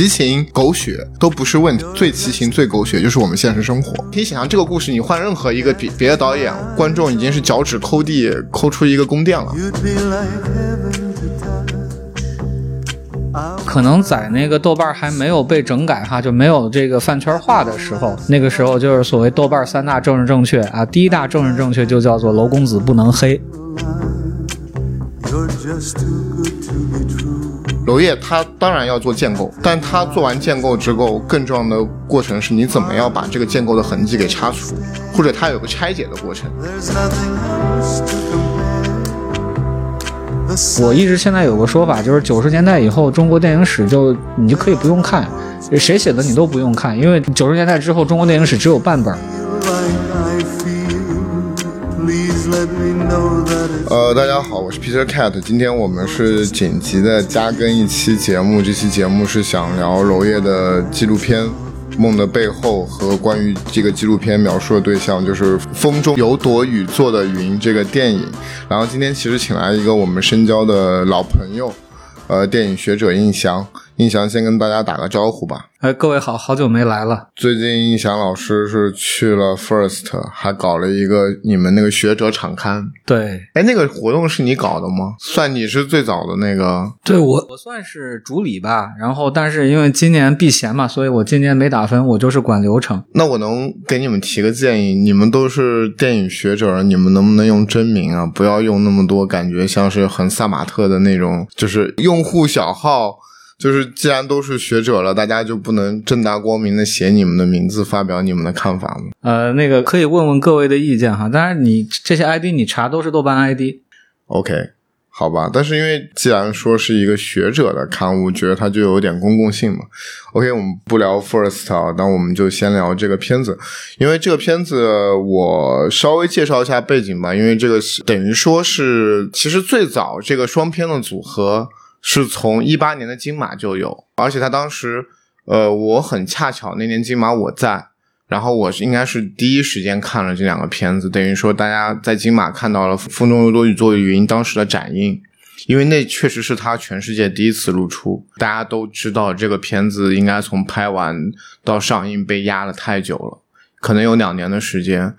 奇情狗血都不是问题，最奇情最狗血就是我们现实生活。可以想象这个故事，你换任何一个别别的导演，观众已经是脚趾抠地抠出一个宫殿了。可能在那个豆瓣还没有被整改哈，就没有这个饭圈化的时候，那个时候就是所谓豆瓣三大政治正确啊，第一大政治正确就叫做楼公子不能黑。娄烨他当然要做建构，但他做完建构之后，更重要的过程是你怎么样把这个建构的痕迹给擦除，或者他有个拆解的过程。我一直现在有个说法，就是九十年代以后中国电影史就你就可以不用看，谁写的你都不用看，因为九十年代之后中国电影史只有半本。大家好，我是 Peter Cat，今天我们是紧急的加更一期节目，这期节目是想聊娄烨的纪录片。梦的背后和关于这个纪录片描述的对象，就是风中有朵雨做的云这个电影。然后今天其实请来一个我们深交的老朋友，呃，电影学者印翔。印翔先跟大家打个招呼吧。哎，各位好，好久没来了。最近印翔老师是去了 First，还搞了一个你们那个学者场刊。对，哎，那个活动是你搞的吗？算你是最早的那个。对我，我算是主理吧。然后，但是因为今年避嫌嘛，所以我今年没打分，我就是管流程。那我能给你们提个建议，你们都是电影学者，你们能不能用真名啊？不要用那么多感觉像是很萨马特的那种，就是用户小号。就是既然都是学者了，大家就不能正大光明的写你们的名字，发表你们的看法吗？呃，那个可以问问各位的意见哈。当然，你这些 ID 你查都是豆瓣 ID。OK，好吧。但是因为既然说是一个学者的刊物，觉得它就有点公共性嘛。OK，我们不聊 First 啊，那我们就先聊这个片子。因为这个片子我稍微介绍一下背景吧。因为这个等于说是其实最早这个双片的组合。是从一八年的金马就有，而且他当时，呃，我很恰巧那年金马我在，然后我应该是第一时间看了这两个片子，等于说大家在金马看到了《风中有朵雨做云》当时的展映，因为那确实是他全世界第一次露出，大家都知道这个片子应该从拍完到上映被压了太久了，可能有两年的时间。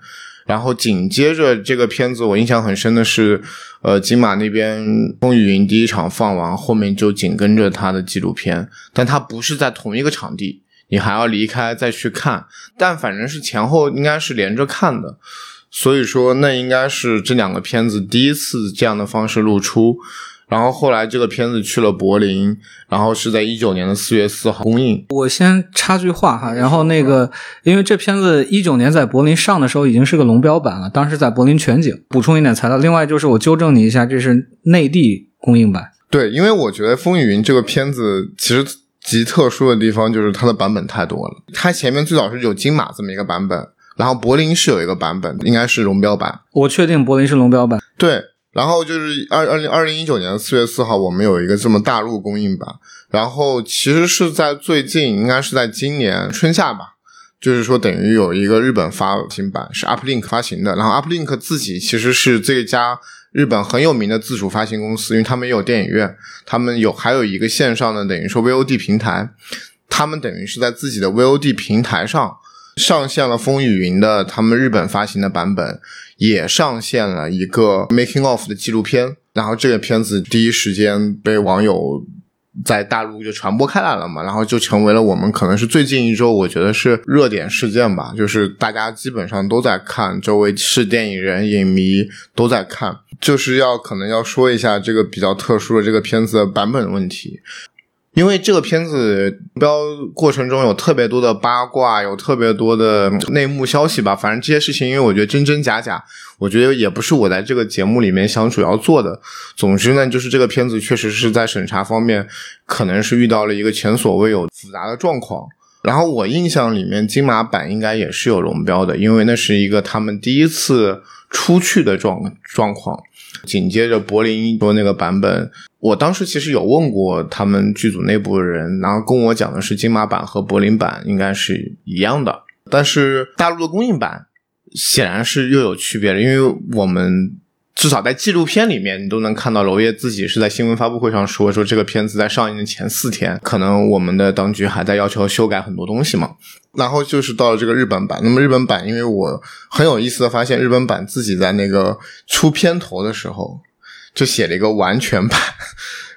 然后紧接着这个片子，我印象很深的是，呃，金马那边《风雨云》第一场放完，后面就紧跟着他的纪录片，但他不是在同一个场地，你还要离开再去看，但反正是前后应该是连着看的，所以说那应该是这两个片子第一次这样的方式露出。然后后来这个片子去了柏林，然后是在一九年的四月四号公映。我先插句话哈，然后那个因为这片子一九年在柏林上的时候已经是个龙标版了，当时在柏林全景。补充一点材料，另外就是我纠正你一下，这是内地公映版。对，因为我觉得《风雨云》这个片子其实极特殊的地方就是它的版本太多了。它前面最早是有金马这么一个版本，然后柏林是有一个版本，应该是龙标版。我确定柏林是龙标版。对。然后就是二二零二零一九年四月四号，我们有一个这么大陆公映版。然后其实是在最近，应该是在今年春夏吧，就是说等于有一个日本发行版是 Uplink 发行的。然后 Uplink 自己其实是这家日本很有名的自主发行公司，因为他们也有电影院，他们有还有一个线上的等于说 VOD 平台，他们等于是在自己的 VOD 平台上上线了《风雨云》的他们日本发行的版本。也上线了一个 making of 的纪录片，然后这个片子第一时间被网友在大陆就传播开来了嘛，然后就成为了我们可能是最近一周我觉得是热点事件吧，就是大家基本上都在看，周围是电影人、影迷都在看，就是要可能要说一下这个比较特殊的这个片子的版本问题。因为这个片子标过程中有特别多的八卦，有特别多的内幕消息吧。反正这些事情，因为我觉得真真假假，我觉得也不是我在这个节目里面想主要做的。总之呢，就是这个片子确实是在审查方面，可能是遇到了一个前所未有复杂的状况。然后我印象里面，金马版应该也是有龙标的，因为那是一个他们第一次出去的状状况。紧接着柏林说那个版本。我当时其实有问过他们剧组内部的人，然后跟我讲的是金马版和柏林版应该是一样的，但是大陆的公映版显然是又有区别的，因为我们至少在纪录片里面，你都能看到娄烨自己是在新闻发布会上说，说这个片子在上映的前四天，可能我们的当局还在要求修改很多东西嘛。然后就是到了这个日本版，那么日本版，因为我很有意思的发现，日本版自己在那个出片头的时候就写了一个完全版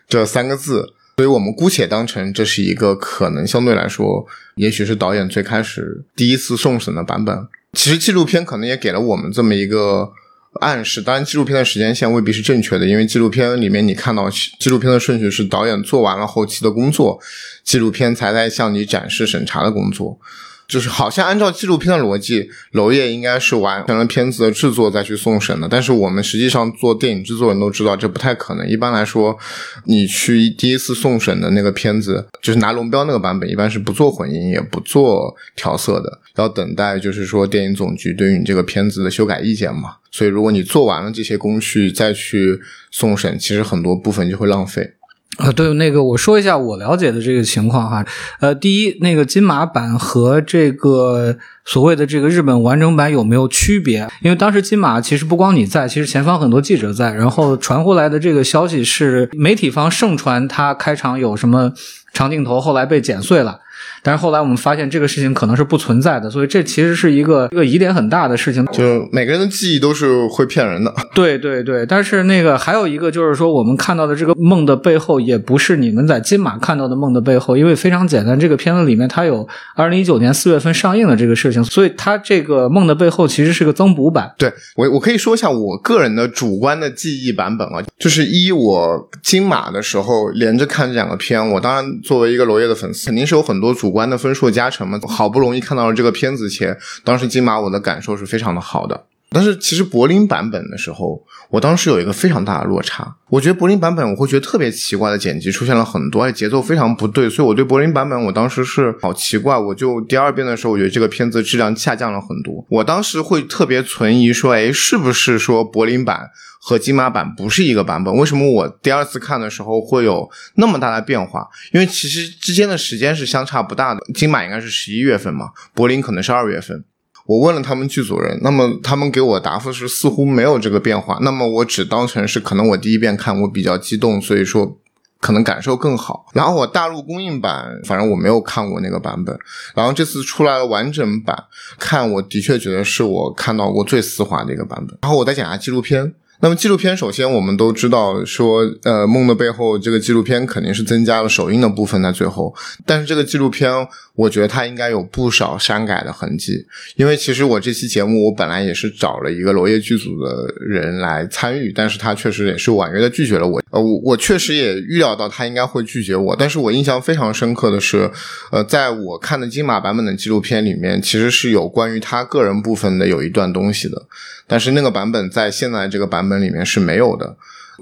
这三个字，所以我们姑且当成这是一个可能相对来说，也许是导演最开始第一次送审的版本。其实纪录片可能也给了我们这么一个暗示，当然纪录片的时间线未必是正确的，因为纪录片里面你看到纪录片的顺序是导演做完了后期的工作，纪录片才在向你展示审查的工作。就是好像按照纪录片的逻辑，娄烨应该是完成了片子的制作再去送审的。但是我们实际上做电影制作人都知道这不太可能。一般来说，你去第一次送审的那个片子，就是拿龙标那个版本，一般是不做混音也不做调色的，要等待就是说电影总局对于你这个片子的修改意见嘛。所以如果你做完了这些工序再去送审，其实很多部分就会浪费。啊，对，那个我说一下我了解的这个情况哈。呃，第一，那个金马版和这个所谓的这个日本完整版有没有区别？因为当时金马其实不光你在，其实前方很多记者在，然后传回来的这个消息是媒体方盛传他开场有什么长镜头，后来被剪碎了。但是后来我们发现这个事情可能是不存在的，所以这其实是一个一个疑点很大的事情。就每个人的记忆都是会骗人的。对对对，但是那个还有一个就是说，我们看到的这个梦的背后，也不是你们在金马看到的梦的背后，因为非常简单，这个片子里面它有二零一九年四月份上映的这个事情，所以它这个梦的背后其实是个增补版。对我，我可以说一下我个人的主观的记忆版本啊，就是一我金马的时候连着看这两个片，我当然作为一个娄烨的粉丝，肯定是有很多主。观的分数加成嘛，好不容易看到了这个片子前，当时金马我的感受是非常的好的。但是其实柏林版本的时候，我当时有一个非常大的落差。我觉得柏林版本我会觉得特别奇怪的剪辑出现了很多，而且节奏非常不对，所以我对柏林版本我当时是好奇怪。我就第二遍的时候，我觉得这个片子质量下降了很多。我当时会特别存疑，说，哎，是不是说柏林版？和金马版不是一个版本，为什么我第二次看的时候会有那么大的变化？因为其实之间的时间是相差不大的，金马应该是十一月份嘛，柏林可能是二月份。我问了他们剧组人，那么他们给我答复是似乎没有这个变化。那么我只当成是可能我第一遍看我比较激动，所以说可能感受更好。然后我大陆公映版，反正我没有看过那个版本。然后这次出来了完整版，看我的确觉得是我看到过最丝滑的一个版本。然后我再讲下纪录片。那么纪录片，首先我们都知道说，呃，《梦的背后》这个纪录片肯定是增加了首映的部分在最后，但是这个纪录片，我觉得它应该有不少删改的痕迹，因为其实我这期节目我本来也是找了一个娄烨剧组的人来参与，但是他确实也是婉约的拒绝了我，呃，我我确实也预料到他应该会拒绝我，但是我印象非常深刻的是，呃，在我看的金马版本的纪录片里面，其实是有关于他个人部分的有一段东西的。但是那个版本在现在这个版本里面是没有的，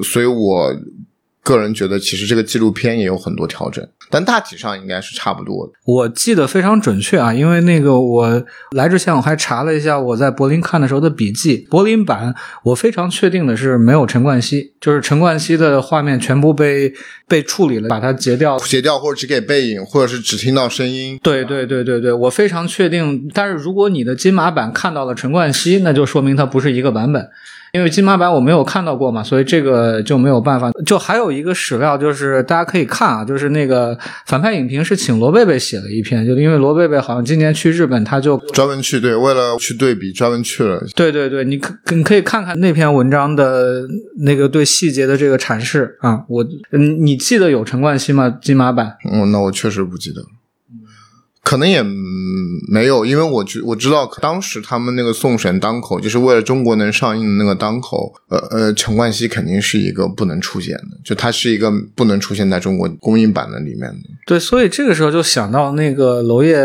所以我个人觉得其实这个纪录片也有很多调整，但大体上应该是差不多的。我记得非常准确啊，因为那个我来之前我还查了一下我在柏林看的时候的笔记，柏林版我非常确定的是没有陈冠希，就是陈冠希的画面全部被被处理了，把它截掉，截掉或者只给背影，或者是只听到声音。对对对对对，我非常确定。但是如果你的金马版看到了陈冠希，那就说明它不是一个版本。因为金马版我没有看到过嘛，所以这个就没有办法。就还有一个史料，就是大家可以看啊，就是那个反派影评是请罗贝贝写了一篇，就因为罗贝贝好像今年去日本，他就专门去对，为了去对比，专门去了。对对对，你可你可以看看那篇文章的那个对细节的这个阐释啊。我你记得有陈冠希吗？金马版？嗯，那我确实不记得。可能也没有，因为我知我知道当时他们那个送审当口，就是为了中国能上映的那个当口，呃呃，陈冠希肯定是一个不能出现的，就他是一个不能出现在中国公映版的里面的。对，所以这个时候就想到那个娄烨，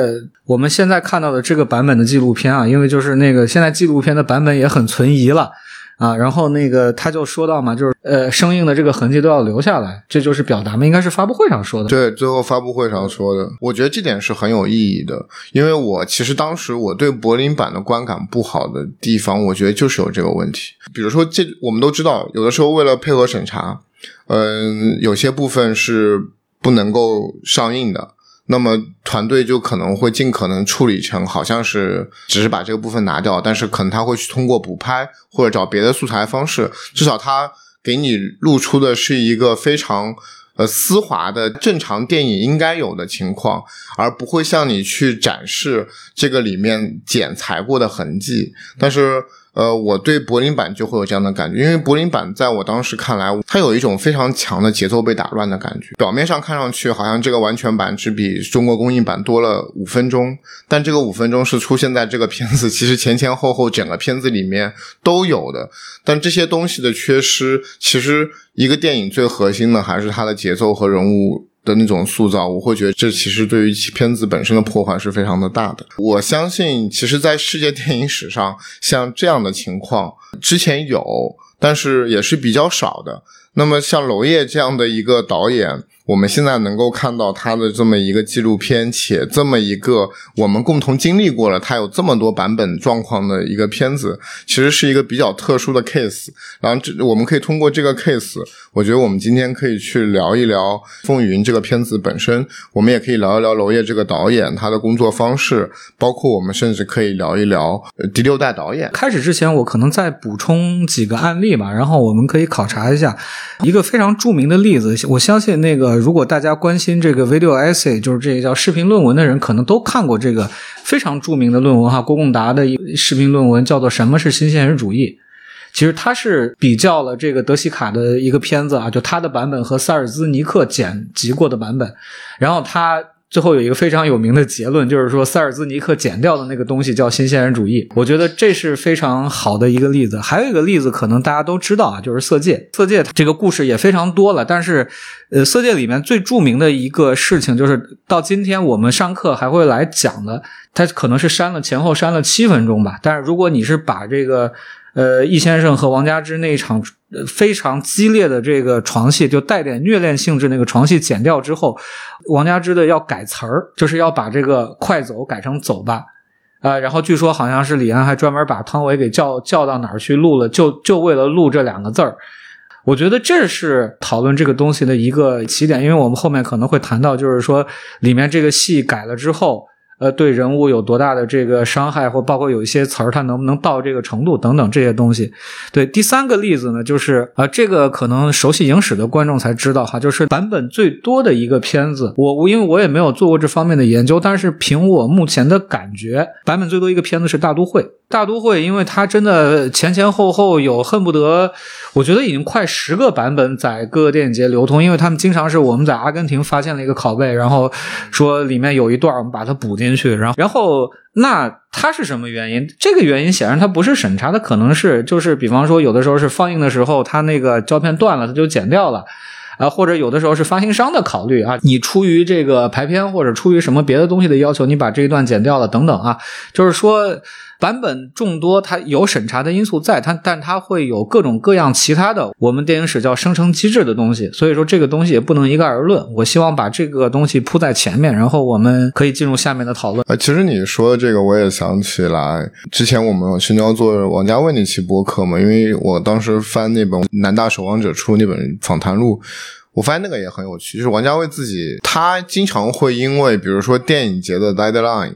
我们现在看到的这个版本的纪录片啊，因为就是那个现在纪录片的版本也很存疑了。啊，然后那个他就说到嘛，就是呃，生硬的这个痕迹都要留下来，这就是表达嘛，应该是发布会上说的。对，最后发布会上说的，我觉得这点是很有意义的，因为我其实当时我对柏林版的观感不好的地方，我觉得就是有这个问题。比如说，这我们都知道，有的时候为了配合审查，嗯，有些部分是不能够上映的。那么团队就可能会尽可能处理成好像是只是把这个部分拿掉，但是可能他会去通过补拍或者找别的素材方式，至少他给你露出的是一个非常呃丝滑的正常电影应该有的情况，而不会向你去展示这个里面剪裁过的痕迹，但是。呃，我对柏林版就会有这样的感觉，因为柏林版在我当时看来，它有一种非常强的节奏被打乱的感觉。表面上看上去好像这个完全版只比中国公映版多了五分钟，但这个五分钟是出现在这个片子其实前前后后整个片子里面都有的。但这些东西的缺失，其实一个电影最核心的还是它的节奏和人物。的那种塑造，我会觉得这其实对于片子本身的破坏是非常的大的。我相信，其实，在世界电影史上，像这样的情况之前有，但是也是比较少的。那么，像娄烨这样的一个导演。我们现在能够看到他的这么一个纪录片，且这么一个我们共同经历过了，他有这么多版本状况的一个片子，其实是一个比较特殊的 case。然后这我们可以通过这个 case，我觉得我们今天可以去聊一聊《风云》这个片子本身，我们也可以聊一聊娄烨这个导演他的工作方式，包括我们甚至可以聊一聊第六代导演。开始之前，我可能再补充几个案例吧，然后我们可以考察一下一个非常著名的例子。我相信那个。如果大家关心这个 video essay，就是这个叫视频论文的人，可能都看过这个非常著名的论文哈，郭贡达的视频论文叫做《什么是新现实主义》。其实他是比较了这个德西卡的一个片子啊，就他的版本和萨尔兹尼克剪辑过的版本，然后他。最后有一个非常有名的结论，就是说塞尔兹尼克剪掉的那个东西叫新现实主义。我觉得这是非常好的一个例子。还有一个例子，可能大家都知道啊，就是《色戒》。《色戒》这个故事也非常多了，但是，呃，《色戒》里面最著名的一个事情，就是到今天我们上课还会来讲的，它可能是删了前后删了七分钟吧。但是如果你是把这个。呃，易先生和王佳芝那一场非常激烈的这个床戏，就带点虐恋性质那个床戏剪掉之后，王佳芝的要改词儿，就是要把这个快走改成走吧，啊，然后据说好像是李安还专门把汤唯给叫叫到哪儿去录了，就就为了录这两个字儿。我觉得这是讨论这个东西的一个起点，因为我们后面可能会谈到，就是说里面这个戏改了之后。呃，对人物有多大的这个伤害，或包括有一些词儿，它能不能到这个程度等等这些东西。对，第三个例子呢，就是啊，这个可能熟悉影史的观众才知道哈，就是版本最多的一个片子。我我因为我也没有做过这方面的研究，但是凭我目前的感觉，版本最多一个片子是《大都会》。大都会，因为它真的前前后后有恨不得，我觉得已经快十个版本在各个电影节流通，因为他们经常是我们在阿根廷发现了一个拷贝，然后说里面有一段，我们把它补进去，然后然后那它是什么原因？这个原因显然它不是审查，它可能是就是比方说有的时候是放映的时候它那个胶片断了，它就剪掉了。啊，或者有的时候是发行商的考虑啊，你出于这个排片或者出于什么别的东西的要求，你把这一段剪掉了等等啊，就是说版本众多，它有审查的因素在，它但它会有各种各样其他的，我们电影史叫生成机制的东西，所以说这个东西也不能一概而论。我希望把这个东西铺在前面，然后我们可以进入下面的讨论。呃，其实你说的这个，我也想起来，之前我们新交做王家卫那期播客嘛，因为我当时翻那本南大守望者出那本访谈录。我发现那个也很有趣，就是王家卫自己，他经常会因为，比如说电影节的 deadline，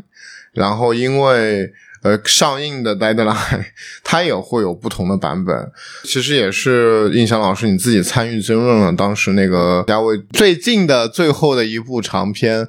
然后因为呃上映的 deadline，它也会有不同的版本。其实也是印象老师你自己参与争论了当时那个家卫最近的最后的一部长片。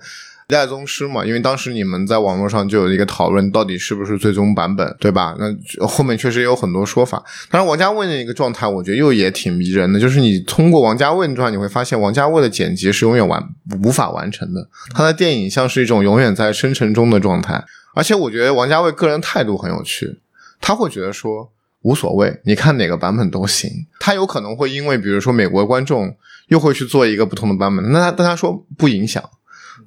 一代宗师嘛，因为当时你们在网络上就有一个讨论，到底是不是最终版本，对吧？那后面确实有很多说法。当然，王家卫的一个状态，我觉得又也挺迷人的，就是你通过王家卫的状态，你会发现王家卫的剪辑是永远完无法完成的。他的电影像是一种永远在生成中的状态。而且，我觉得王家卫个人态度很有趣，他会觉得说无所谓，你看哪个版本都行。他有可能会因为，比如说美国观众又会去做一个不同的版本，那他但他说不影响。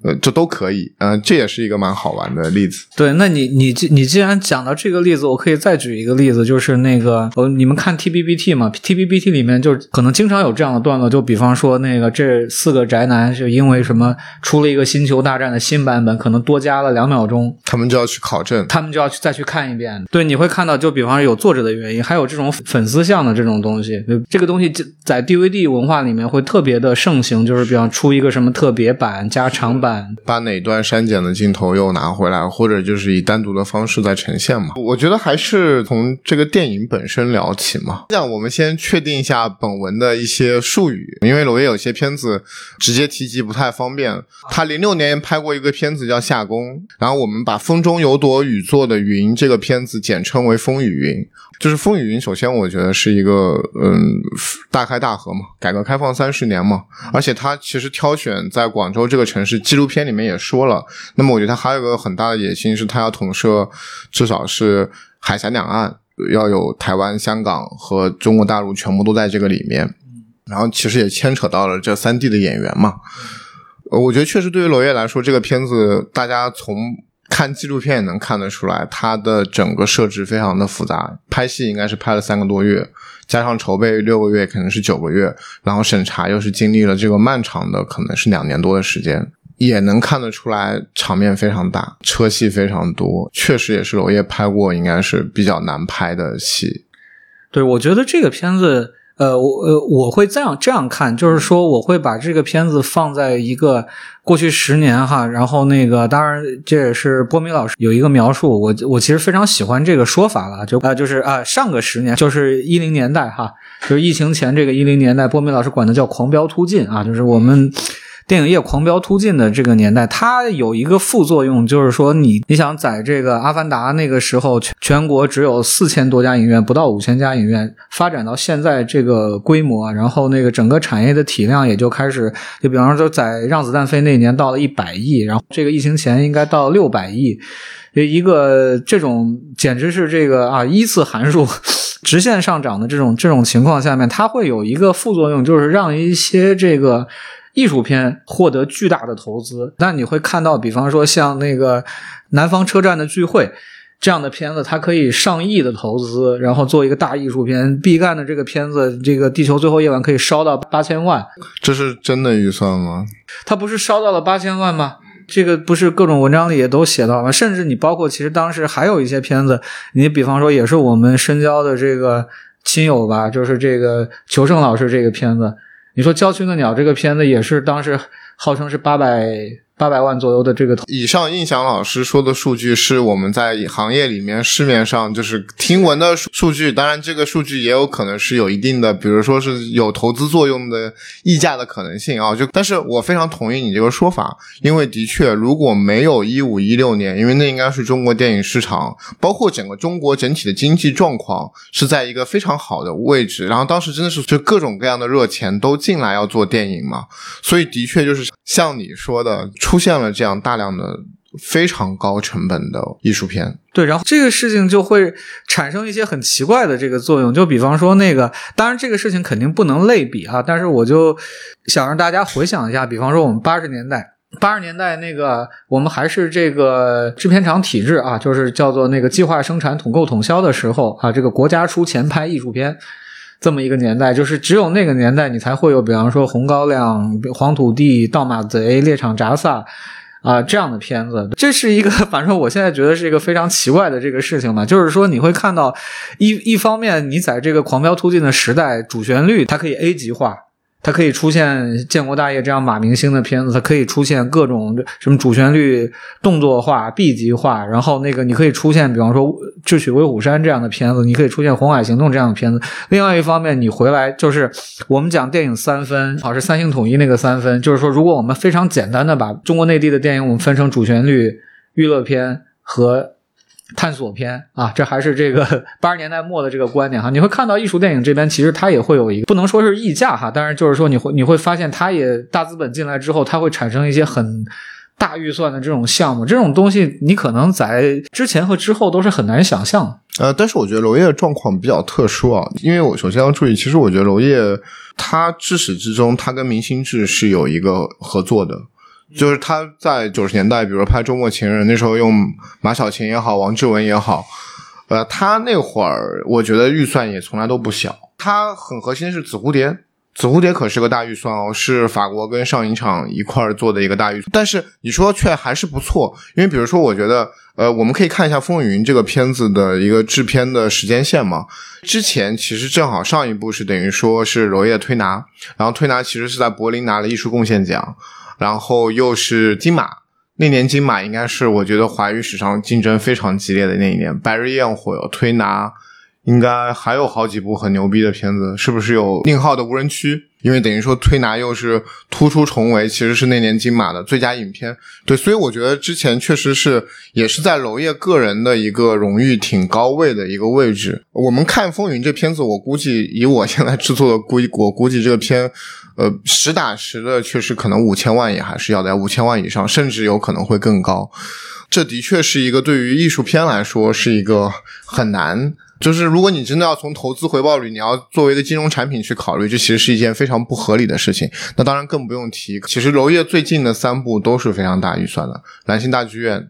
呃，这都可以，嗯，这也是一个蛮好玩的例子。对，那你你你既然讲到这个例子，我可以再举一个例子，就是那个，呃，你们看 T B B T 嘛？T B B T 里面就可能经常有这样的段落，就比方说那个这四个宅男是因为什么出了一个星球大战的新版本，可能多加了两秒钟，他们就要去考证，他们就要去再去看一遍。对，你会看到，就比方说有作者的原因，还有这种粉丝向的这种东西，这个东西在 D V D 文化里面会特别的盛行，就是比方出一个什么特别版加长。版把哪段删减的镜头又拿回来，或者就是以单独的方式再呈现嘛？我觉得还是从这个电影本身聊起嘛。这样，我们先确定一下本文的一些术语，因为罗烨有些片子直接提及不太方便。他零六年拍过一个片子叫《夏宫》，然后我们把“风中有朵雨做的云”这个片子简称为“风雨云”。就是“风雨云”，首先我觉得是一个嗯大开大合嘛，改革开放三十年嘛，而且他其实挑选在广州这个城市，纪录片里面也说了。那么我觉得他还有个很大的野心，是他要统摄至少是海峡两岸，要有台湾、香港和中国大陆全部都在这个里面。然后其实也牵扯到了这三地的演员嘛。我觉得确实对于娄烨来说，这个片子大家从。看纪录片也能看得出来，它的整个设置非常的复杂。拍戏应该是拍了三个多月，加上筹备六个月，可能是九个月，然后审查又是经历了这个漫长的，可能是两年多的时间，也能看得出来场面非常大，车戏非常多，确实也是娄烨拍过应该是比较难拍的戏。对，我觉得这个片子。呃，我呃，我会这样这样看，就是说，我会把这个片子放在一个过去十年哈，然后那个，当然这也是波米老师有一个描述，我我其实非常喜欢这个说法了，就啊，就是啊，上个十年就是一零年代哈，就是疫情前这个一零年代，波米老师管的叫狂飙突进啊，就是我们。电影业狂飙突进的这个年代，它有一个副作用，就是说你你想在这个《阿凡达》那个时候，全全国只有四千多家影院，不到五千家影院，发展到现在这个规模，然后那个整个产业的体量也就开始，就比方说在《让子弹飞》那年到了一百亿，然后这个疫情前应该到六百亿，一个这种简直是这个啊一次函数 直线上涨的这种这种情况下面，它会有一个副作用，就是让一些这个。艺术片获得巨大的投资，那你会看到，比方说像那个《南方车站的聚会》这样的片子，它可以上亿的投资，然后做一个大艺术片。毕赣的这个片子，这个《地球最后夜晚》可以烧到八千万，这是真的预算吗？它不是烧到了八千万吗？这个不是各种文章里也都写到吗？甚至你包括其实当时还有一些片子，你比方说也是我们深交的这个亲友吧，就是这个裘盛老师这个片子。你说《郊区的鸟》这个片子也是当时号称是八百。八百万左右的这个，以上印象老师说的数据是我们在行业里面市面上就是听闻的数据，当然这个数据也有可能是有一定的，比如说是有投资作用的溢价的可能性啊。就但是我非常同意你这个说法，因为的确如果没有一五一六年，因为那应该是中国电影市场，包括整个中国整体的经济状况是在一个非常好的位置，然后当时真的是就各种各样的热钱都进来要做电影嘛，所以的确就是像你说的。出现了这样大量的非常高成本的艺术片，对，然后这个事情就会产生一些很奇怪的这个作用，就比方说那个，当然这个事情肯定不能类比哈，但是我就想让大家回想一下，比方说我们八十年代，八十年代那个我们还是这个制片厂体制啊，就是叫做那个计划生产统购统销的时候啊，这个国家出钱拍艺术片。这么一个年代，就是只有那个年代，你才会有，比方说《红高粱》《黄土地》《盗马贼》《猎场扎萨》啊这样的片子。这是一个，反正我现在觉得是一个非常奇怪的这个事情嘛。就是说，你会看到一一方面，你在这个狂飙突进的时代，主旋律它可以 A 级化。它可以出现建国大业这样马明星的片子，它可以出现各种什么主旋律动作化 B 级化，然后那个你可以出现，比方说《智取威虎山》这样的片子，你可以出现《红海行动》这样的片子。另外一方面，你回来就是我们讲电影三分，好是三星统一那个三分，就是说，如果我们非常简单的把中国内地的电影我们分成主旋律、娱乐片和。探索片啊，这还是这个 八十年代末的这个观点哈。你会看到艺术电影这边其实它也会有一个不能说是溢价哈，但是就是说你会你会发现它也大资本进来之后，它会产生一些很大预算的这种项目，这种东西你可能在之前和之后都是很难想象。呃，但是我觉得娄烨的状况比较特殊啊，因为我首先要注意，其实我觉得娄烨他至始至终他跟明星志是有一个合作的。就是他在九十年代，比如拍《周末情人》，那时候用马小琴也好，王志文也好，呃，他那会儿我觉得预算也从来都不小。他很核心是紫蝴蝶，紫蝴蝶可是个大预算哦，是法国跟上影厂一块儿做的一个大预算，但是你说却还是不错，因为比如说，我觉得，呃，我们可以看一下《风云》这个片子的一个制片的时间线嘛。之前其实正好上一部是等于说是娄烨推拿，然后推拿其实是在柏林拿了艺术贡献奖，然后又是金马，那年金马应该是我觉得华语史上竞争非常激烈的那一年，《白日焰火》推拿。应该还有好几部很牛逼的片子，是不是有宁浩的无人区？因为等于说推拿又是突出重围，其实是那年金马的最佳影片。对，所以我觉得之前确实是也是在娄烨个人的一个荣誉挺高位的一个位置。我们看《风云》这片子，我估计以我现在制作的估，我估计这个片，呃，实打实的确实可能五千万也还是要在五千万以上，甚至有可能会更高。这的确是一个对于艺术片来说是一个很难。就是如果你真的要从投资回报率，你要作为一个金融产品去考虑，这其实是一件非常不合理的事情。那当然更不用提，其实娄烨最近的三部都是非常大预算的，《蓝星大剧院》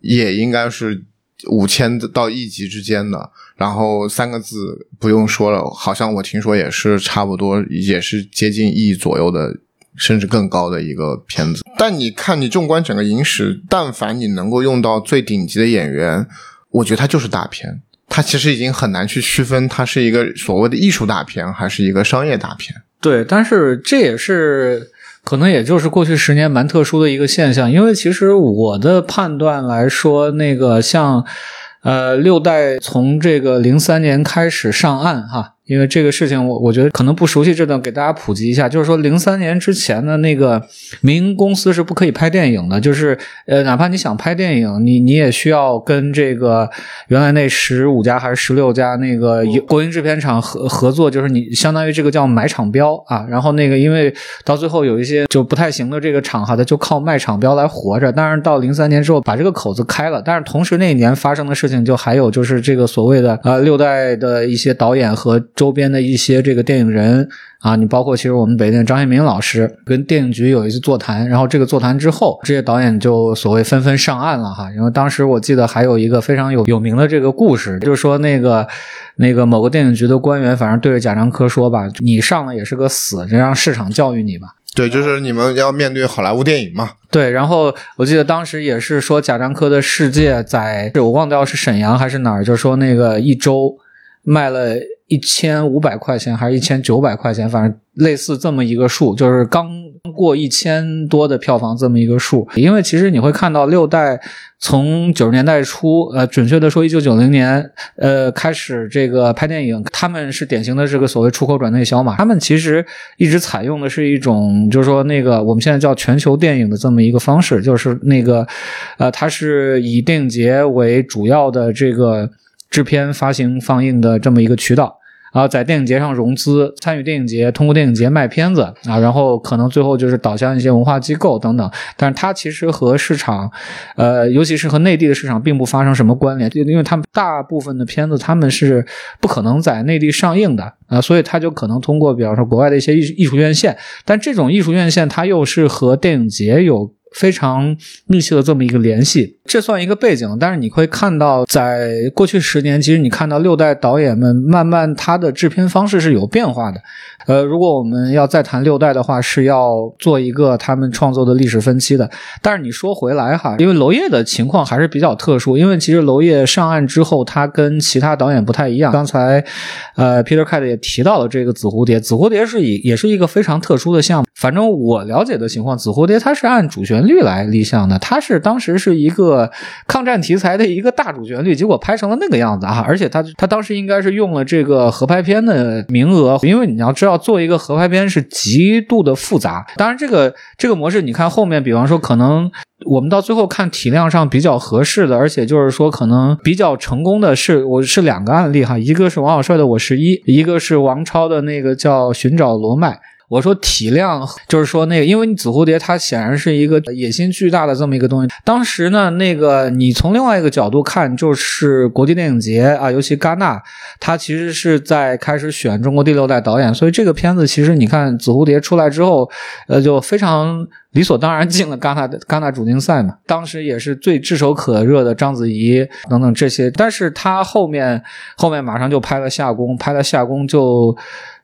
也应该是五千到亿级之间的。然后三个字不用说了，好像我听说也是差不多，也是接近亿左右的，甚至更高的一个片子。但你看，你纵观整个影史，但凡你能够用到最顶级的演员，我觉得它就是大片。它其实已经很难去区分，它是一个所谓的艺术大片，还是一个商业大片。对，但是这也是可能也就是过去十年蛮特殊的一个现象，因为其实我的判断来说，那个像呃六代从这个零三年开始上岸哈。因为这个事情，我我觉得可能不熟悉这段，给大家普及一下。就是说，零三年之前的那个民营公司是不可以拍电影的。就是呃，哪怕你想拍电影，你你也需要跟这个原来那十五家还是十六家那个国营制片厂合合作，就是你相当于这个叫买场标啊。然后那个因为到最后有一些就不太行的这个厂哈，它就靠卖场标来活着。但是到零三年之后，把这个口子开了。但是同时那一年发生的事情，就还有就是这个所谓的呃六代的一些导演和。周边的一些这个电影人啊，你包括其实我们北电张一鸣老师跟电影局有一次座谈，然后这个座谈之后，这些导演就所谓纷纷上岸了哈。因为当时我记得还有一个非常有有名的这个故事，就是说那个那个某个电影局的官员，反正对着贾樟柯说吧：“你上了也是个死，就让市场教育你吧。”对，就是你们要面对好莱坞电影嘛。对，然后我记得当时也是说贾樟柯的世界在，我忘掉是沈阳还是哪儿，就是说那个一周卖了。一千五百块钱还是一千九百块钱，反正类似这么一个数，就是刚过一千多的票房这么一个数。因为其实你会看到六代从九十年代初，呃，准确的说一九九零年，呃，开始这个拍电影，他们是典型的这个所谓出口转内销嘛。他们其实一直采用的是一种，就是说那个我们现在叫全球电影的这么一个方式，就是那个，呃，它是以电影节为主要的这个制片、发行、放映的这么一个渠道。然后，在电影节上融资，参与电影节，通过电影节卖片子啊，然后可能最后就是导向一些文化机构等等。但是它其实和市场，呃，尤其是和内地的市场，并不发生什么关联，因为他们大部分的片子他们是不可能在内地上映的啊，所以他就可能通过，比方说国外的一些艺艺术院线。但这种艺术院线，它又是和电影节有。非常密切的这么一个联系，这算一个背景。但是你会看到，在过去十年，其实你看到六代导演们慢慢他的制片方式是有变化的。呃，如果我们要再谈六代的话，是要做一个他们创作的历史分期的。但是你说回来哈，因为娄烨的情况还是比较特殊，因为其实娄烨上岸之后，他跟其他导演不太一样。刚才呃，Peter Cat 也提到了这个紫蝴蝶，紫蝴蝶是以也是一个非常特殊的项目。反正我了解的情况，紫蝴蝶它是按主旋律来立项的，它是当时是一个抗战题材的一个大主旋律，结果拍成了那个样子啊！而且他他当时应该是用了这个合拍片的名额，因为你要知道。要做一个合拍片是极度的复杂，当然这个这个模式，你看后面，比方说可能我们到最后看体量上比较合适的，而且就是说可能比较成功的是，我是两个案例哈，一个是王小帅的《我十一》，一个是王超的那个叫《寻找罗麦》。我说体量就是说那个，因为你紫蝴蝶它显然是一个野心巨大的这么一个东西。当时呢，那个你从另外一个角度看，就是国际电影节啊，尤其戛纳，它其实是在开始选中国第六代导演，所以这个片子其实你看紫蝴蝶出来之后，呃，就非常理所当然进了戛纳的戛纳主竞赛嘛。当时也是最炙手可热的章子怡等等这些，但是他后面后面马上就拍了夏宫，拍了夏宫就。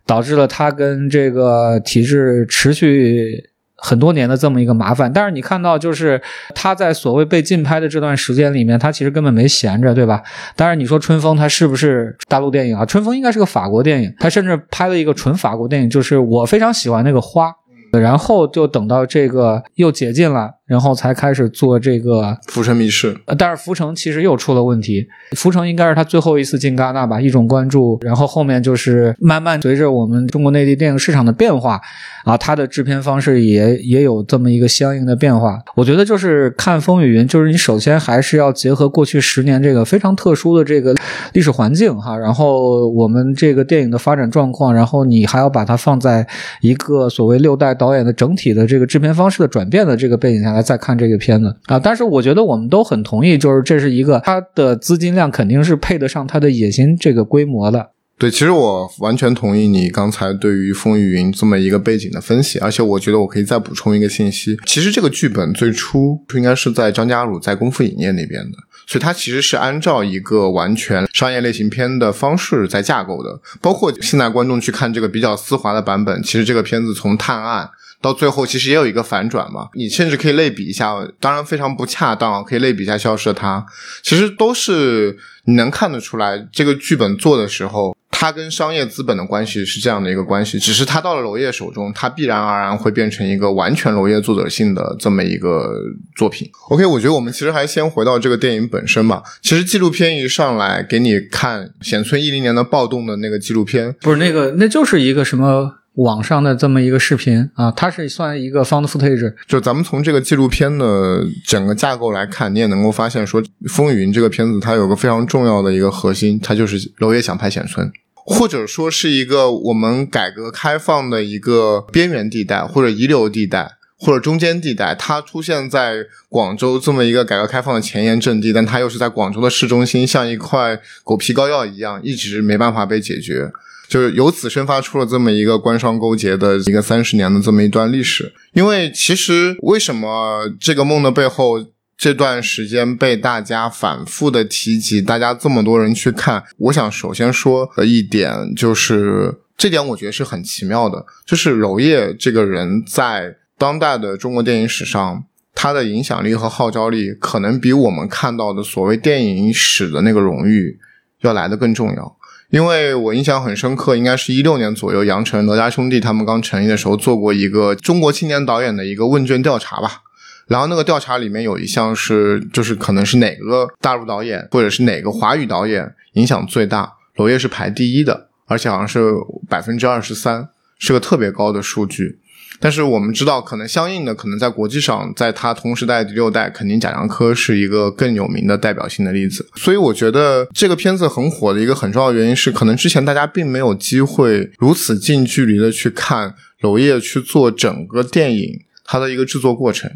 导致了他跟这个体制持续。很多年的这么一个麻烦，但是你看到，就是他在所谓被禁拍的这段时间里面，他其实根本没闲着，对吧？当然，你说春风他是不是大陆电影啊？春风应该是个法国电影，他甚至拍了一个纯法国电影，就是我非常喜欢那个花。然后就等到这个又解禁了，然后才开始做这个《浮城密室》。但是《浮城》其实又出了问题，《浮城》应该是他最后一次进戛纳吧，一种关注。然后后面就是慢慢随着我们中国内地电影市场的变化，啊，他的制片方式也也有这么一个相应的变化。我觉得就是看《风雨云》，就是你首先还是要结合过去十年这个非常特殊的这个历史环境哈，然后我们这个电影的发展状况，然后你还要把它放在一个所谓六代。导演的整体的这个制片方式的转变的这个背景下来再看这个片子啊，但是我觉得我们都很同意，就是这是一个它的资金量肯定是配得上它的野心这个规模的。对，其实我完全同意你刚才对于《风雨云》这么一个背景的分析，而且我觉得我可以再补充一个信息，其实这个剧本最初不应该是在张家鲁在功夫影业那边的。所以它其实是按照一个完全商业类型片的方式在架构的，包括现在观众去看这个比较丝滑的版本，其实这个片子从探案到最后其实也有一个反转嘛。你甚至可以类比一下，当然非常不恰当，可以类比一下《消失的他》，其实都是你能看得出来，这个剧本做的时候。它跟商业资本的关系是这样的一个关系，只是它到了娄烨手中，它必然而然会变成一个完全娄烨作者性的这么一个作品。OK，我觉得我们其实还先回到这个电影本身吧。其实纪录片一上来给你看显村一零年的暴动的那个纪录片，不是那个，那就是一个什么？网上的这么一个视频啊，它是算一个 found footage。就咱们从这个纪录片的整个架构来看，你也能够发现，说《风云》这个片子它有个非常重要的一个核心，它就是娄烨想拍显村，或者说是一个我们改革开放的一个边缘地带，或者遗留地带，或者中间地带。它出现在广州这么一个改革开放的前沿阵地，但它又是在广州的市中心，像一块狗皮膏药一样，一直没办法被解决。就是由此生发出了这么一个官商勾结的一个三十年的这么一段历史。因为其实为什么这个梦的背后这段时间被大家反复的提及，大家这么多人去看，我想首先说的一点就是，这点我觉得是很奇妙的，就是娄烨这个人在当代的中国电影史上，他的影响力和号召力，可能比我们看到的所谓电影史的那个荣誉要来的更重要。因为我印象很深刻，应该是一六年左右，杨晨、哪吒兄弟他们刚成立的时候，做过一个中国青年导演的一个问卷调查吧。然后那个调查里面有一项是，就是可能是哪个大陆导演或者是哪个华语导演影响最大，娄烨是排第一的，而且好像是百分之二十三，是个特别高的数据。但是我们知道，可能相应的，可能在国际上，在他同时代第六代，肯定贾樟柯是一个更有名的代表性的例子。所以我觉得这个片子很火的一个很重要的原因是，可能之前大家并没有机会如此近距离的去看娄烨去做整个电影它的一个制作过程。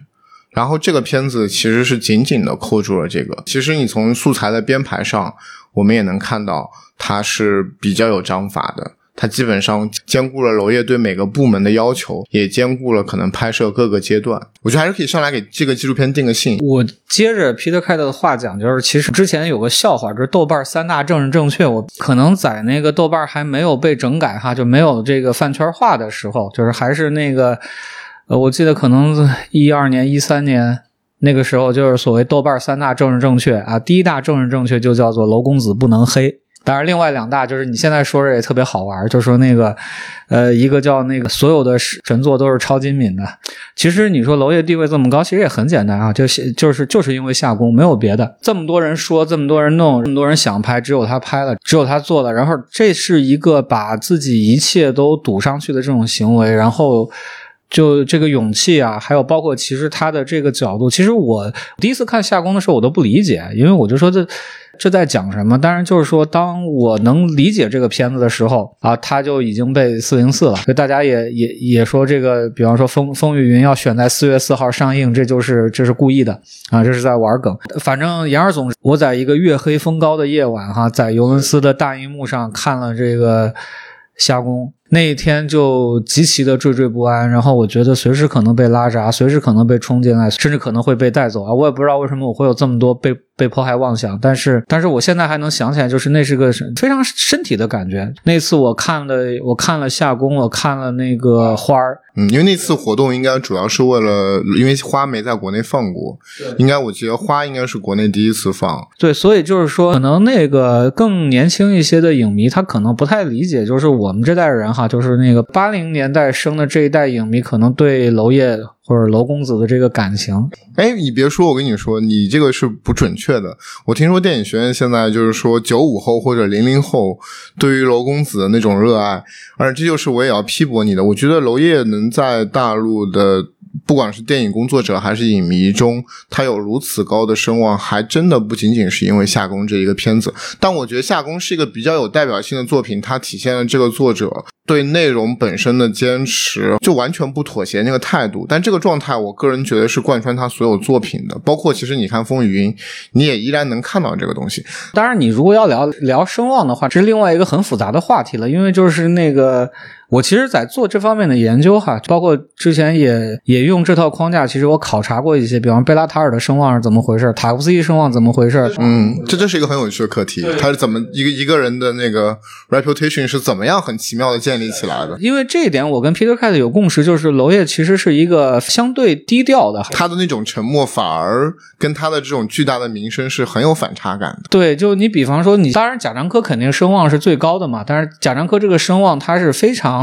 然后这个片子其实是紧紧的扣住了这个。其实你从素材的编排上，我们也能看到它是比较有章法的。它基本上兼顾了娄烨对每个部门的要求，也兼顾了可能拍摄各个阶段。我觉得还是可以上来给这个纪录片定个性。我接着皮特凯特的话讲，就是其实之前有个笑话，就是豆瓣三大政治正确。我可能在那个豆瓣还没有被整改哈，就没有这个饭圈化的时候，就是还是那个，呃，我记得可能一二年、一三年那个时候，就是所谓豆瓣三大政治正确啊，第一大政治正确就叫做娄公子不能黑。当然，另外两大就是你现在说着也特别好玩，就是说那个，呃，一个叫那个所有的神作都是抄金敏的。其实你说娄烨地位这么高，其实也很简单啊，就是就是就是因为下功，没有别的。这么多人说，这么多人弄，这么多人想拍，只有他拍了，只有他做了。然后这是一个把自己一切都赌上去的这种行为，然后就这个勇气啊，还有包括其实他的这个角度，其实我第一次看下宫的时候，我都不理解，因为我就说这。这在讲什么？当然就是说，当我能理解这个片子的时候啊，他就已经被四零四了。所以大家也也也说这个，比方说《风风雨云》要选在四月四号上映，这就是这是故意的啊，这是在玩梗。反正杨二总之，我在一个月黑风高的夜晚哈，在尤文斯的大荧幕上看了这个夏宫。那一天就极其的惴惴不安，然后我觉得随时可能被拉闸，随时可能被冲进来，甚至可能会被带走啊！我也不知道为什么我会有这么多被被迫害妄想，但是但是我现在还能想起来，就是那是个非常身体的感觉。那次我看了我看了夏宫，我看了那个花儿。嗯，因为那次活动应该主要是为了，因为花没在国内放过，应该我觉得花应该是国内第一次放。对，所以就是说，可能那个更年轻一些的影迷，他可能不太理解，就是我们这代人哈，就是那个八零年代生的这一代影迷，可能对娄烨或者娄公子的这个感情。哎，你别说，我跟你说，你这个是不准确的。我听说电影学院现在就是说九五后或者零零后对于娄公子的那种热爱，而这就是我也要批驳你的。我觉得娄烨能在大陆的。不管是电影工作者还是影迷中，他有如此高的声望，还真的不仅仅是因为《夏宫》这一个片子。但我觉得《夏宫》是一个比较有代表性的作品，它体现了这个作者对内容本身的坚持，就完全不妥协那个态度。但这个状态，我个人觉得是贯穿他所有作品的，包括其实你看《风雨云》，你也依然能看到这个东西。当然，你如果要聊聊声望的话，这是另外一个很复杂的话题了，因为就是那个。我其实，在做这方面的研究哈，包括之前也也用这套框架，其实我考察过一些，比方贝拉塔尔的声望是怎么回事，塔夫斯基声望怎么回事。嗯，这这是一个很有趣的课题，他是怎么一个一个人的那个 reputation 是怎么样很奇妙的建立起来的？因为这一点，我跟 Peter Cat 有共识，就是娄烨其实是一个相对低调的，他的那种沉默反而跟他的这种巨大的名声是很有反差感的。对，就你比方说，你当然贾樟柯肯定声望是最高的嘛，但是贾樟柯这个声望他是非常。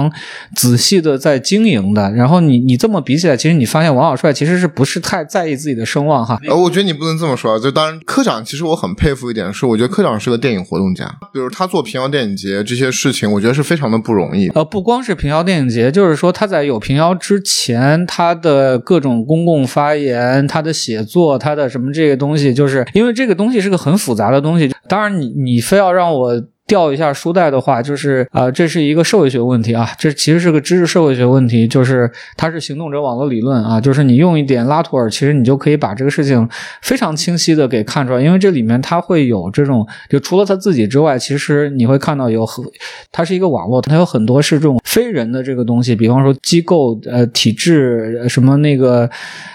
仔细的在经营的，然后你你这么比起来，其实你发现王小帅其实是不是太在意自己的声望哈？呃，我觉得你不能这么说，就当然科长其实我很佩服一点是，我觉得科长是个电影活动家，比如他做平遥电影节这些事情，我觉得是非常的不容易。呃，不光是平遥电影节，就是说他在有平遥之前，他的各种公共发言、他的写作、他的什么这个东西，就是因为这个东西是个很复杂的东西。当然，你你非要让我。调一下书袋的话，就是啊，这是一个社会学问题啊，这其实是个知识社会学问题，就是它是行动者网络理论啊，就是你用一点拉图尔，其实你就可以把这个事情非常清晰的给看出来，因为这里面它会有这种，就除了他自己之外，其实你会看到有很，它是一个网络，它有很多是这种非人的这个东西，比方说机构、呃体制什么那个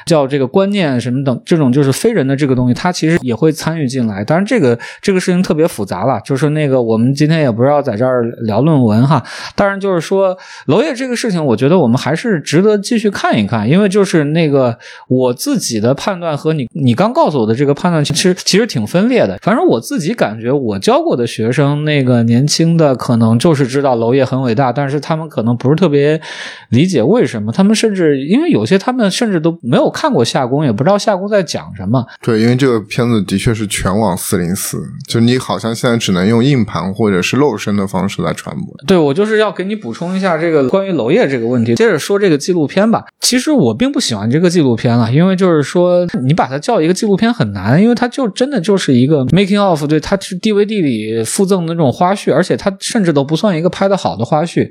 叫这个观念什么等这种就是非人的这个东西，它其实也会参与进来。当然，这个这个事情特别复杂了，就是那个我们。们今天也不知道在这儿聊论文哈，当然就是说娄烨这个事情，我觉得我们还是值得继续看一看，因为就是那个我自己的判断和你你刚告诉我的这个判断，其实其实挺分裂的。反正我自己感觉，我教过的学生，那个年轻的可能就是知道娄烨很伟大，但是他们可能不是特别理解为什么，他们甚至因为有些他们甚至都没有看过夏宫，也不知道夏宫在讲什么。对，因为这个片子的确是全网四零四，就你好像现在只能用硬盘。或者是漏声的方式来传播。对，我就是要给你补充一下这个关于娄烨这个问题。接着说这个纪录片吧。其实我并不喜欢这个纪录片了，因为就是说你把它叫一个纪录片很难，因为它就真的就是一个 making of，对，它是 DVD 里附赠的那种花絮，而且它甚至都不算一个拍的好的花絮。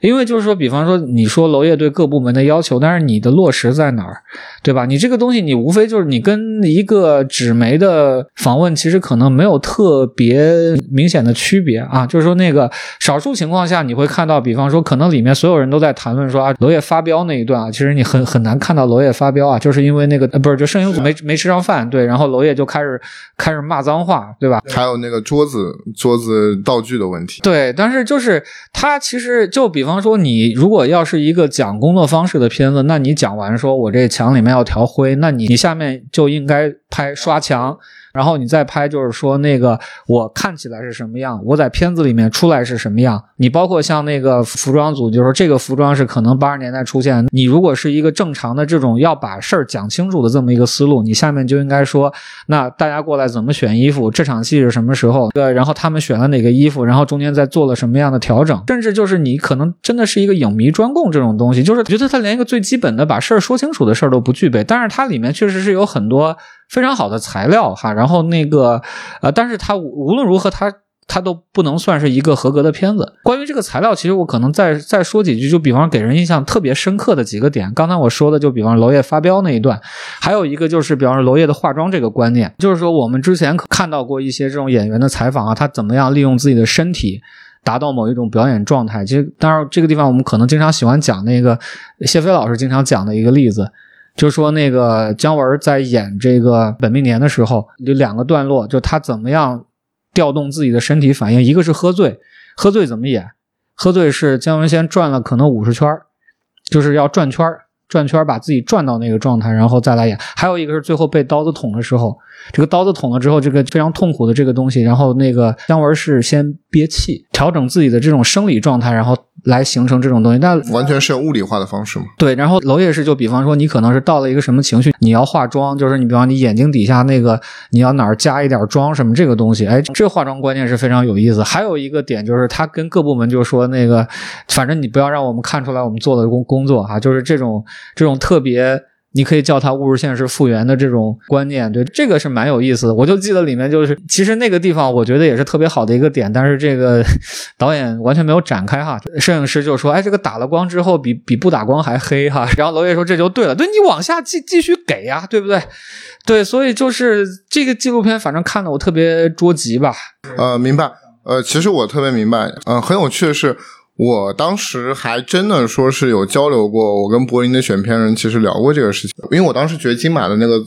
因为就是说，比方说你说娄烨对各部门的要求，但是你的落实在哪儿，对吧？你这个东西你无非就是你跟一个纸媒的访问，其实可能没有特别明显的区。别啊，就是说那个少数情况下你会看到，比方说可能里面所有人都在谈论说啊，娄烨发飙那一段啊，其实你很很难看到娄烨发飙啊，就是因为那个呃不是就摄影组没没吃上饭，对，然后娄烨就开始开始骂脏话，对吧？还有那个桌子桌子道具的问题，对，但是就是他其实就比方说你如果要是一个讲工作方式的片子，那你讲完说我这墙里面要调灰，那你你下面就应该拍刷墙。然后你再拍，就是说那个我看起来是什么样，我在片子里面出来是什么样。你包括像那个服装组，就是说这个服装是可能八十年代出现。你如果是一个正常的这种要把事儿讲清楚的这么一个思路，你下面就应该说，那大家过来怎么选衣服？这场戏是什么时候？对，然后他们选了哪个衣服？然后中间再做了什么样的调整？甚至就是你可能真的是一个影迷专供这种东西，就是觉得他连一个最基本的把事儿说清楚的事儿都不具备。但是它里面确实是有很多。非常好的材料哈，然后那个呃，但是它无论如何，它它都不能算是一个合格的片子。关于这个材料，其实我可能再再说几句，就比方给人印象特别深刻的几个点。刚才我说的，就比方娄烨发飙那一段，还有一个就是比方说娄烨的化妆这个观念，就是说我们之前看到过一些这种演员的采访啊，他怎么样利用自己的身体达到某一种表演状态。其实当然这个地方我们可能经常喜欢讲那个谢飞老师经常讲的一个例子。就说那个姜文在演这个本命年的时候，有两个段落，就他怎么样调动自己的身体反应。一个是喝醉，喝醉怎么演？喝醉是姜文先转了可能五十圈就是要转圈转圈把自己转到那个状态，然后再来演。还有一个是最后被刀子捅的时候，这个刀子捅了之后，这个非常痛苦的这个东西，然后那个姜文是先憋气，调整自己的这种生理状态，然后。来形成这种东西，但完全是用物理化的方式嘛？对，然后娄烨是就比方说，你可能是到了一个什么情绪，你要化妆，就是你比方你眼睛底下那个，你要哪儿加一点妆什么这个东西，哎，这化妆观念是非常有意思。还有一个点就是，他跟各部门就说那个，反正你不要让我们看出来我们做的工工作哈，就是这种这种特别。你可以叫它物质现实复原的这种观念，对这个是蛮有意思的。我就记得里面就是，其实那个地方我觉得也是特别好的一个点，但是这个 导演完全没有展开哈。摄影师就说：“哎，这个打了光之后比比不打光还黑哈。”然后娄烨说：“这就对了，对你往下继继续给呀，对不对？对，所以就是这个纪录片，反正看的我特别着急吧。呃，明白。呃，其实我特别明白。嗯，很有趣的是。我当时还真的说是有交流过，我跟柏林的选片人其实聊过这个事情，因为我当时觉得金马的那个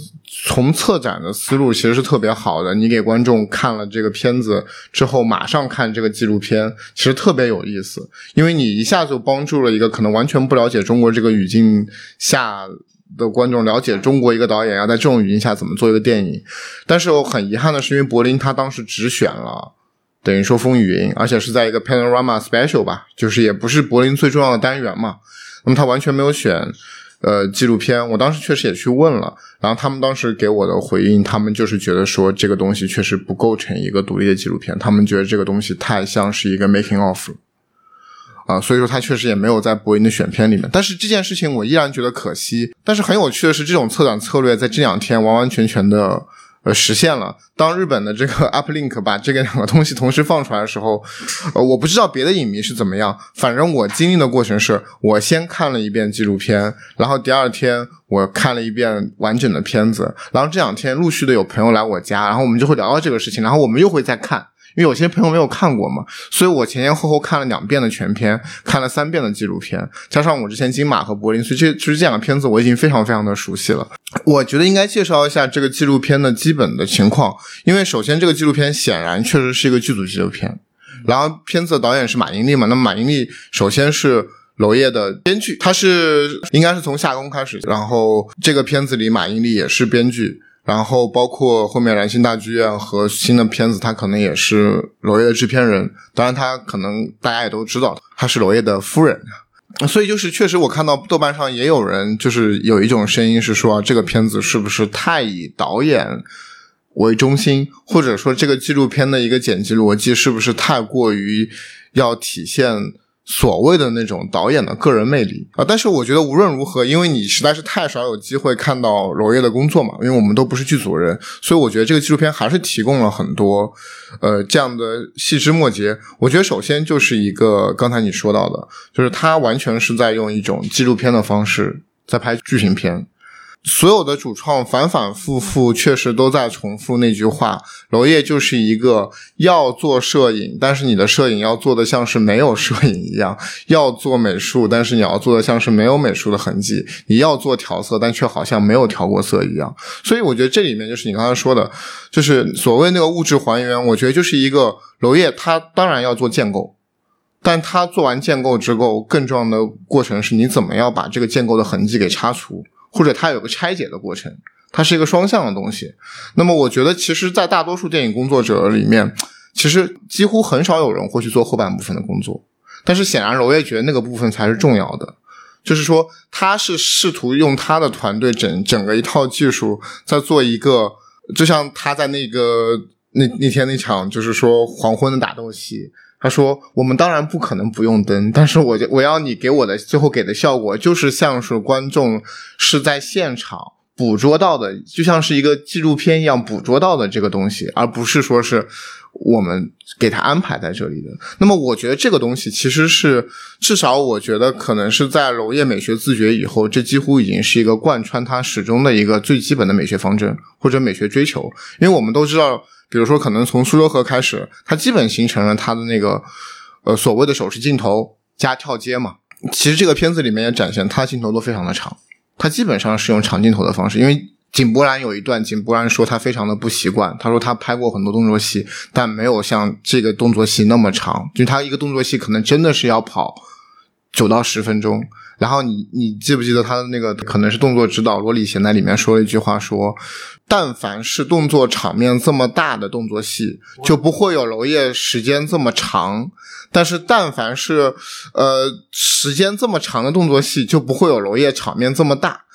从策展的思路其实是特别好的，你给观众看了这个片子之后，马上看这个纪录片，其实特别有意思，因为你一下就帮助了一个可能完全不了解中国这个语境下的观众了解中国一个导演要在这种语境下怎么做一个电影，但是我很遗憾的是，因为柏林他当时只选了。等于说风雨云，而且是在一个 Panorama Special 吧，就是也不是柏林最重要的单元嘛。那么他完全没有选呃纪录片，我当时确实也去问了，然后他们当时给我的回应，他们就是觉得说这个东西确实不构成一个独立的纪录片，他们觉得这个东西太像是一个 Making of 啊，所以说他确实也没有在柏林的选片里面。但是这件事情我依然觉得可惜。但是很有趣的是，这种策展策略在这两天完完全全的。呃，实现了。当日本的这个 Uplink 把这个两个东西同时放出来的时候，呃，我不知道别的影迷是怎么样，反正我经历的过程是，我先看了一遍纪录片，然后第二天我看了一遍完整的片子，然后这两天陆续的有朋友来我家，然后我们就会聊到这个事情，然后我们又会再看。因为有些朋友没有看过嘛，所以我前前后后看了两遍的全片，看了三遍的纪录片，加上我之前金马和柏林，所以这其实这两个片子我已经非常非常的熟悉了。我觉得应该介绍一下这个纪录片的基本的情况，因为首先这个纪录片显然确实是一个剧组纪录片，然后片子的导演是马英丽嘛，那么马英丽首先是娄烨的编剧，他是应该是从夏宫开始，然后这个片子里马英丽也是编剧。然后包括后面蓝星大剧院和新的片子，他可能也是娄烨的制片人。当然，他可能大家也都知道，他是娄烨的夫人。所以就是确实，我看到豆瓣上也有人就是有一种声音是说，这个片子是不是太以导演为中心，或者说这个纪录片的一个剪辑逻辑是不是太过于要体现。所谓的那种导演的个人魅力啊，但是我觉得无论如何，因为你实在是太少有机会看到娄烨的工作嘛，因为我们都不是剧组人，所以我觉得这个纪录片还是提供了很多呃这样的细枝末节。我觉得首先就是一个刚才你说到的，就是他完全是在用一种纪录片的方式在拍剧情片。所有的主创反反复复，确实都在重复那句话：娄烨就是一个要做摄影，但是你的摄影要做的像是没有摄影一样；要做美术，但是你要做的像是没有美术的痕迹；你要做调色，但却好像没有调过色一样。所以我觉得这里面就是你刚才说的，就是所谓那个物质还原。我觉得就是一个娄烨，他当然要做建构，但他做完建构之后，更重要的过程是你怎么样把这个建构的痕迹给擦除。或者它有个拆解的过程，它是一个双向的东西。那么，我觉得其实，在大多数电影工作者里面，其实几乎很少有人会去做后半部分的工作。但是，显然娄烨觉得那个部分才是重要的，就是说，他是试图用他的团队整整个一套技术，在做一个，就像他在那个那那天那场，就是说黄昏的打斗戏。他说：“我们当然不可能不用灯，但是我就我要你给我的最后给的效果，就是像是观众是在现场捕捉到的，就像是一个纪录片一样捕捉到的这个东西，而不是说是我们给他安排在这里的。那么，我觉得这个东西其实是至少，我觉得可能是在娄烨美学自觉以后，这几乎已经是一个贯穿他始终的一个最基本的美学方针或者美学追求，因为我们都知道。”比如说，可能从苏州河开始，它基本形成了它的那个呃所谓的手持镜头加跳接嘛。其实这个片子里面也展现，它镜头都非常的长，他基本上是用长镜头的方式，因为井柏然有一段，井柏然说他非常的不习惯，他说他拍过很多动作戏，但没有像这个动作戏那么长，就他一个动作戏可能真的是要跑九到十分钟。然后你你记不记得他的那个可能是动作指导罗里贤在里面说了一句话说，但凡是动作场面这么大的动作戏，就不会有娄烨时间这么长。但是但凡是呃时间这么长的动作戏，就不会有娄烨场面这么大。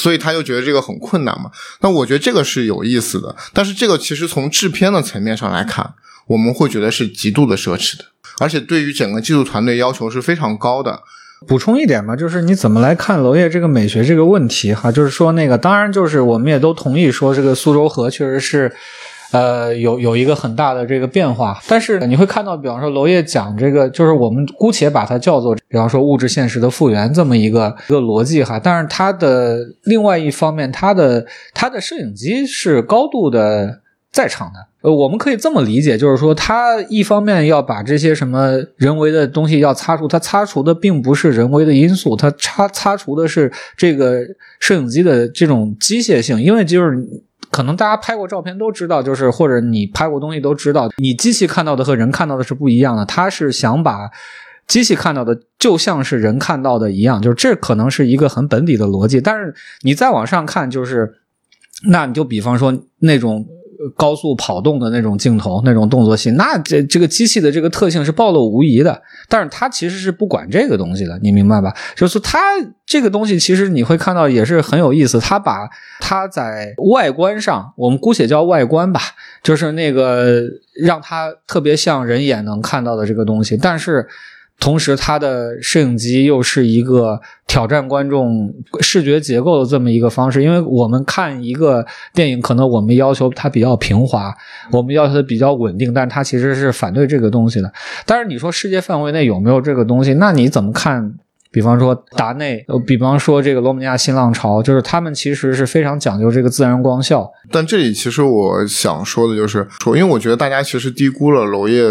所以他就觉得这个很困难嘛。那我觉得这个是有意思的，但是这个其实从制片的层面上来看，我们会觉得是极度的奢侈的，而且对于整个技术团队要求是非常高的。补充一点吧，就是你怎么来看娄烨这个美学这个问题哈？就是说那个，当然就是我们也都同意说这个苏州河确实是，呃，有有一个很大的这个变化。但是你会看到，比方说娄烨讲这个，就是我们姑且把它叫做，比方说物质现实的复原这么一个一个逻辑哈。但是它的另外一方面，它的它的摄影机是高度的在场的。呃，我们可以这么理解，就是说，他一方面要把这些什么人为的东西要擦除，他擦除的并不是人为的因素，他擦擦除的是这个摄影机的这种机械性。因为就是可能大家拍过照片都知道，就是或者你拍过东西都知道，你机器看到的和人看到的是不一样的。他是想把机器看到的就像是人看到的一样，就是这可能是一个很本底的逻辑。但是你再往上看，就是那你就比方说那种。高速跑动的那种镜头，那种动作戏，那这这个机器的这个特性是暴露无遗的。但是它其实是不管这个东西的，你明白吧？就是它这个东西，其实你会看到也是很有意思。它把它在外观上，我们姑且叫外观吧，就是那个让它特别像人眼能看到的这个东西，但是。同时，它的摄影机又是一个挑战观众视觉结构的这么一个方式。因为我们看一个电影，可能我们要求它比较平滑，我们要求它比较稳定，但它其实是反对这个东西的。但是你说世界范围内有没有这个东西？那你怎么看？比方说达内，比方说这个罗马尼亚新浪潮，就是他们其实是非常讲究这个自然光效。但这里其实我想说的就是说，因为我觉得大家其实低估了娄烨。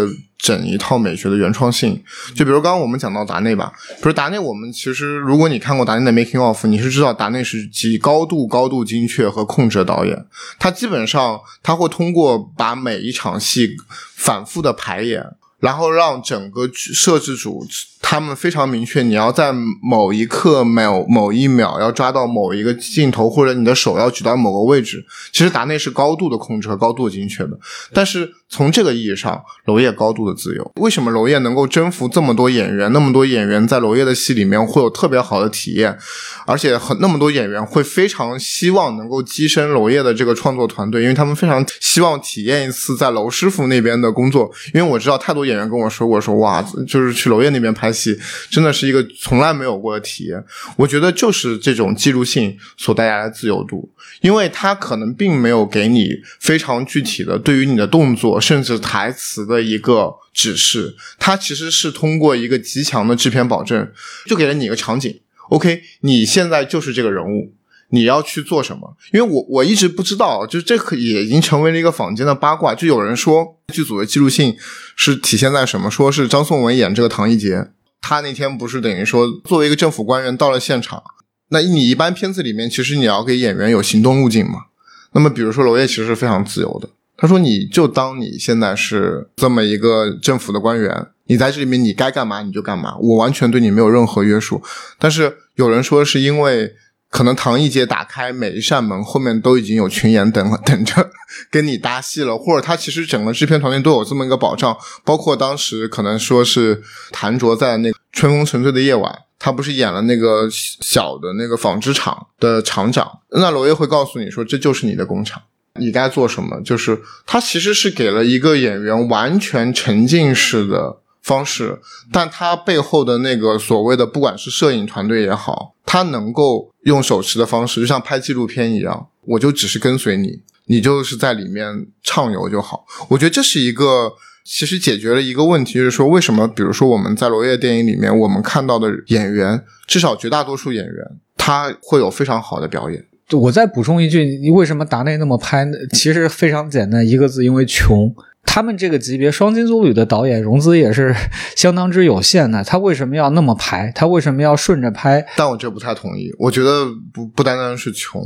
整一套美学的原创性，就比如刚刚我们讲到达内吧，比如达内，我们其实如果你看过达内的 making of，你是知道达内是极高度、高度精确和控制的导演，他基本上他会通过把每一场戏反复的排演，然后让整个摄制组。他们非常明确，你要在某一刻、某某一秒要抓到某一个镜头，或者你的手要举到某个位置。其实达内是高度的控制和高度精确的。但是从这个意义上，娄烨高度的自由。为什么娄烨能够征服这么多演员？那么多演员在娄烨的戏里面会有特别好的体验，而且很那么多演员会非常希望能够跻身娄烨的这个创作团队，因为他们非常希望体验一次在娄师傅那边的工作。因为我知道太多演员跟我说过，说哇，就是去娄烨那边拍。戏真的是一个从来没有过的体验，我觉得就是这种记录性所带来的自由度，因为他可能并没有给你非常具体的对于你的动作甚至台词的一个指示，它其实是通过一个极强的制片保证，就给了你一个场景，OK，你现在就是这个人物。你要去做什么？因为我我一直不知道，就这可也已经成为了一个坊间的八卦。就有人说剧组的记录性是体现在什么？说是张颂文演这个唐艺杰。他那天不是等于说，作为一个政府官员到了现场，那你一般片子里面其实你要给演员有行动路径嘛？那么比如说娄烨其实是非常自由的，他说你就当你现在是这么一个政府的官员，你在这里面你该干嘛你就干嘛，我完全对你没有任何约束。但是有人说是因为。可能唐艺杰打开每一扇门，后面都已经有群演等了等着 跟你搭戏了，或者他其实整个制片团队都有这么一个保障，包括当时可能说是谭卓在那《春风沉醉的夜晚》，他不是演了那个小的那个纺织厂的厂长，那娄烨会告诉你说这就是你的工厂，你该做什么，就是他其实是给了一个演员完全沉浸式的。方式，但他背后的那个所谓的，不管是摄影团队也好，他能够用手持的方式，就像拍纪录片一样，我就只是跟随你，你就是在里面畅游就好。我觉得这是一个，其实解决了一个问题，就是说为什么，比如说我们在娄烨电影里面，我们看到的演员，至少绝大多数演员，他会有非常好的表演。我再补充一句，你为什么达内那么拍？其实非常简单，一个字，因为穷。他们这个级别双金棕榈的导演融资也是相当之有限的，他为什么要那么排？他为什么要顺着拍？但我这不太同意，我觉得不不单单是穷，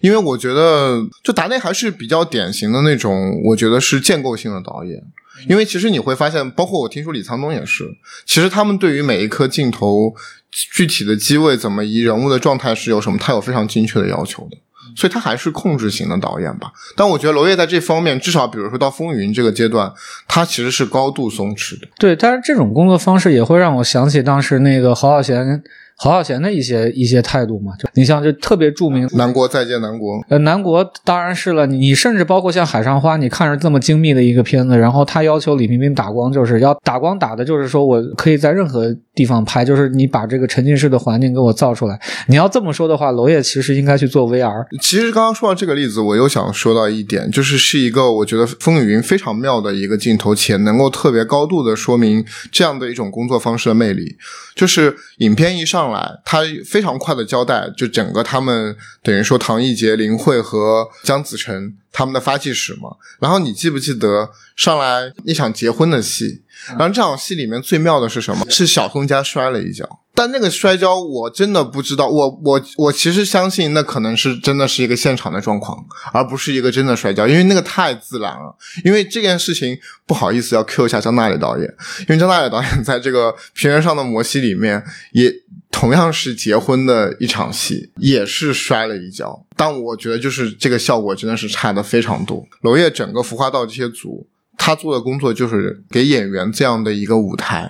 因为我觉得就达内还是比较典型的那种，我觉得是建构性的导演。因为其实你会发现，包括我听说李沧东也是，其实他们对于每一颗镜头具体的机位怎么移，人物的状态是有什么，他有非常精确的要求的。所以他还是控制型的导演吧，但我觉得娄烨在这方面，至少比如说到《风云》这个阶段，他其实是高度松弛的。对，但是这种工作方式也会让我想起当时那个侯孝贤。侯孝贤的一些一些态度嘛，就你像就特别著名，南国再见南国，呃，南国当然是了，你甚至包括像海上花，你看着这么精密的一个片子，然后他要求李冰冰打光，就是要打光打的，就是说我可以在任何地方拍，就是你把这个沉浸式的环境给我造出来。你要这么说的话，娄烨其实应该去做 VR。其实刚刚说到这个例子，我又想说到一点，就是是一个我觉得风雨云非常妙的一个镜头，且能够特别高度的说明这样的一种工作方式的魅力，就是影片一上来，他。非常快的交代，就整个他们等于说唐艺杰、林慧和姜子成他们的发迹史嘛。然后你记不记得上来一场结婚的戏？然后这场戏里面最妙的是什么？是小宋家摔了一跤。但那个摔跤我真的不知道，我我我其实相信那可能是真的是一个现场的状况，而不是一个真的摔跤，因为那个太自然了。因为这件事情不好意思要 Q 一下张大磊导演，因为张大磊导演在这个平原上的摩西里面也同样是结婚的一场戏，也是摔了一跤。但我觉得就是这个效果真的是差的非常多。娄烨整个服化道这些组，他做的工作就是给演员这样的一个舞台。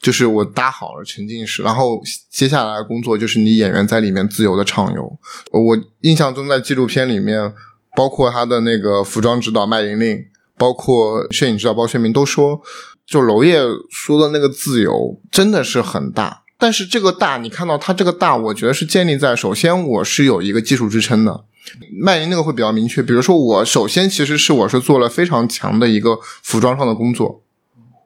就是我搭好了沉浸式，然后接下来工作就是你演员在里面自由的畅游。我印象中在纪录片里面，包括他的那个服装指导麦玲玲，包括摄影指导包轩明都说，就娄烨说的那个自由真的是很大。但是这个大，你看到它这个大，我觉得是建立在首先我是有一个技术支撑的。麦玲那个会比较明确，比如说我首先其实是我是做了非常强的一个服装上的工作，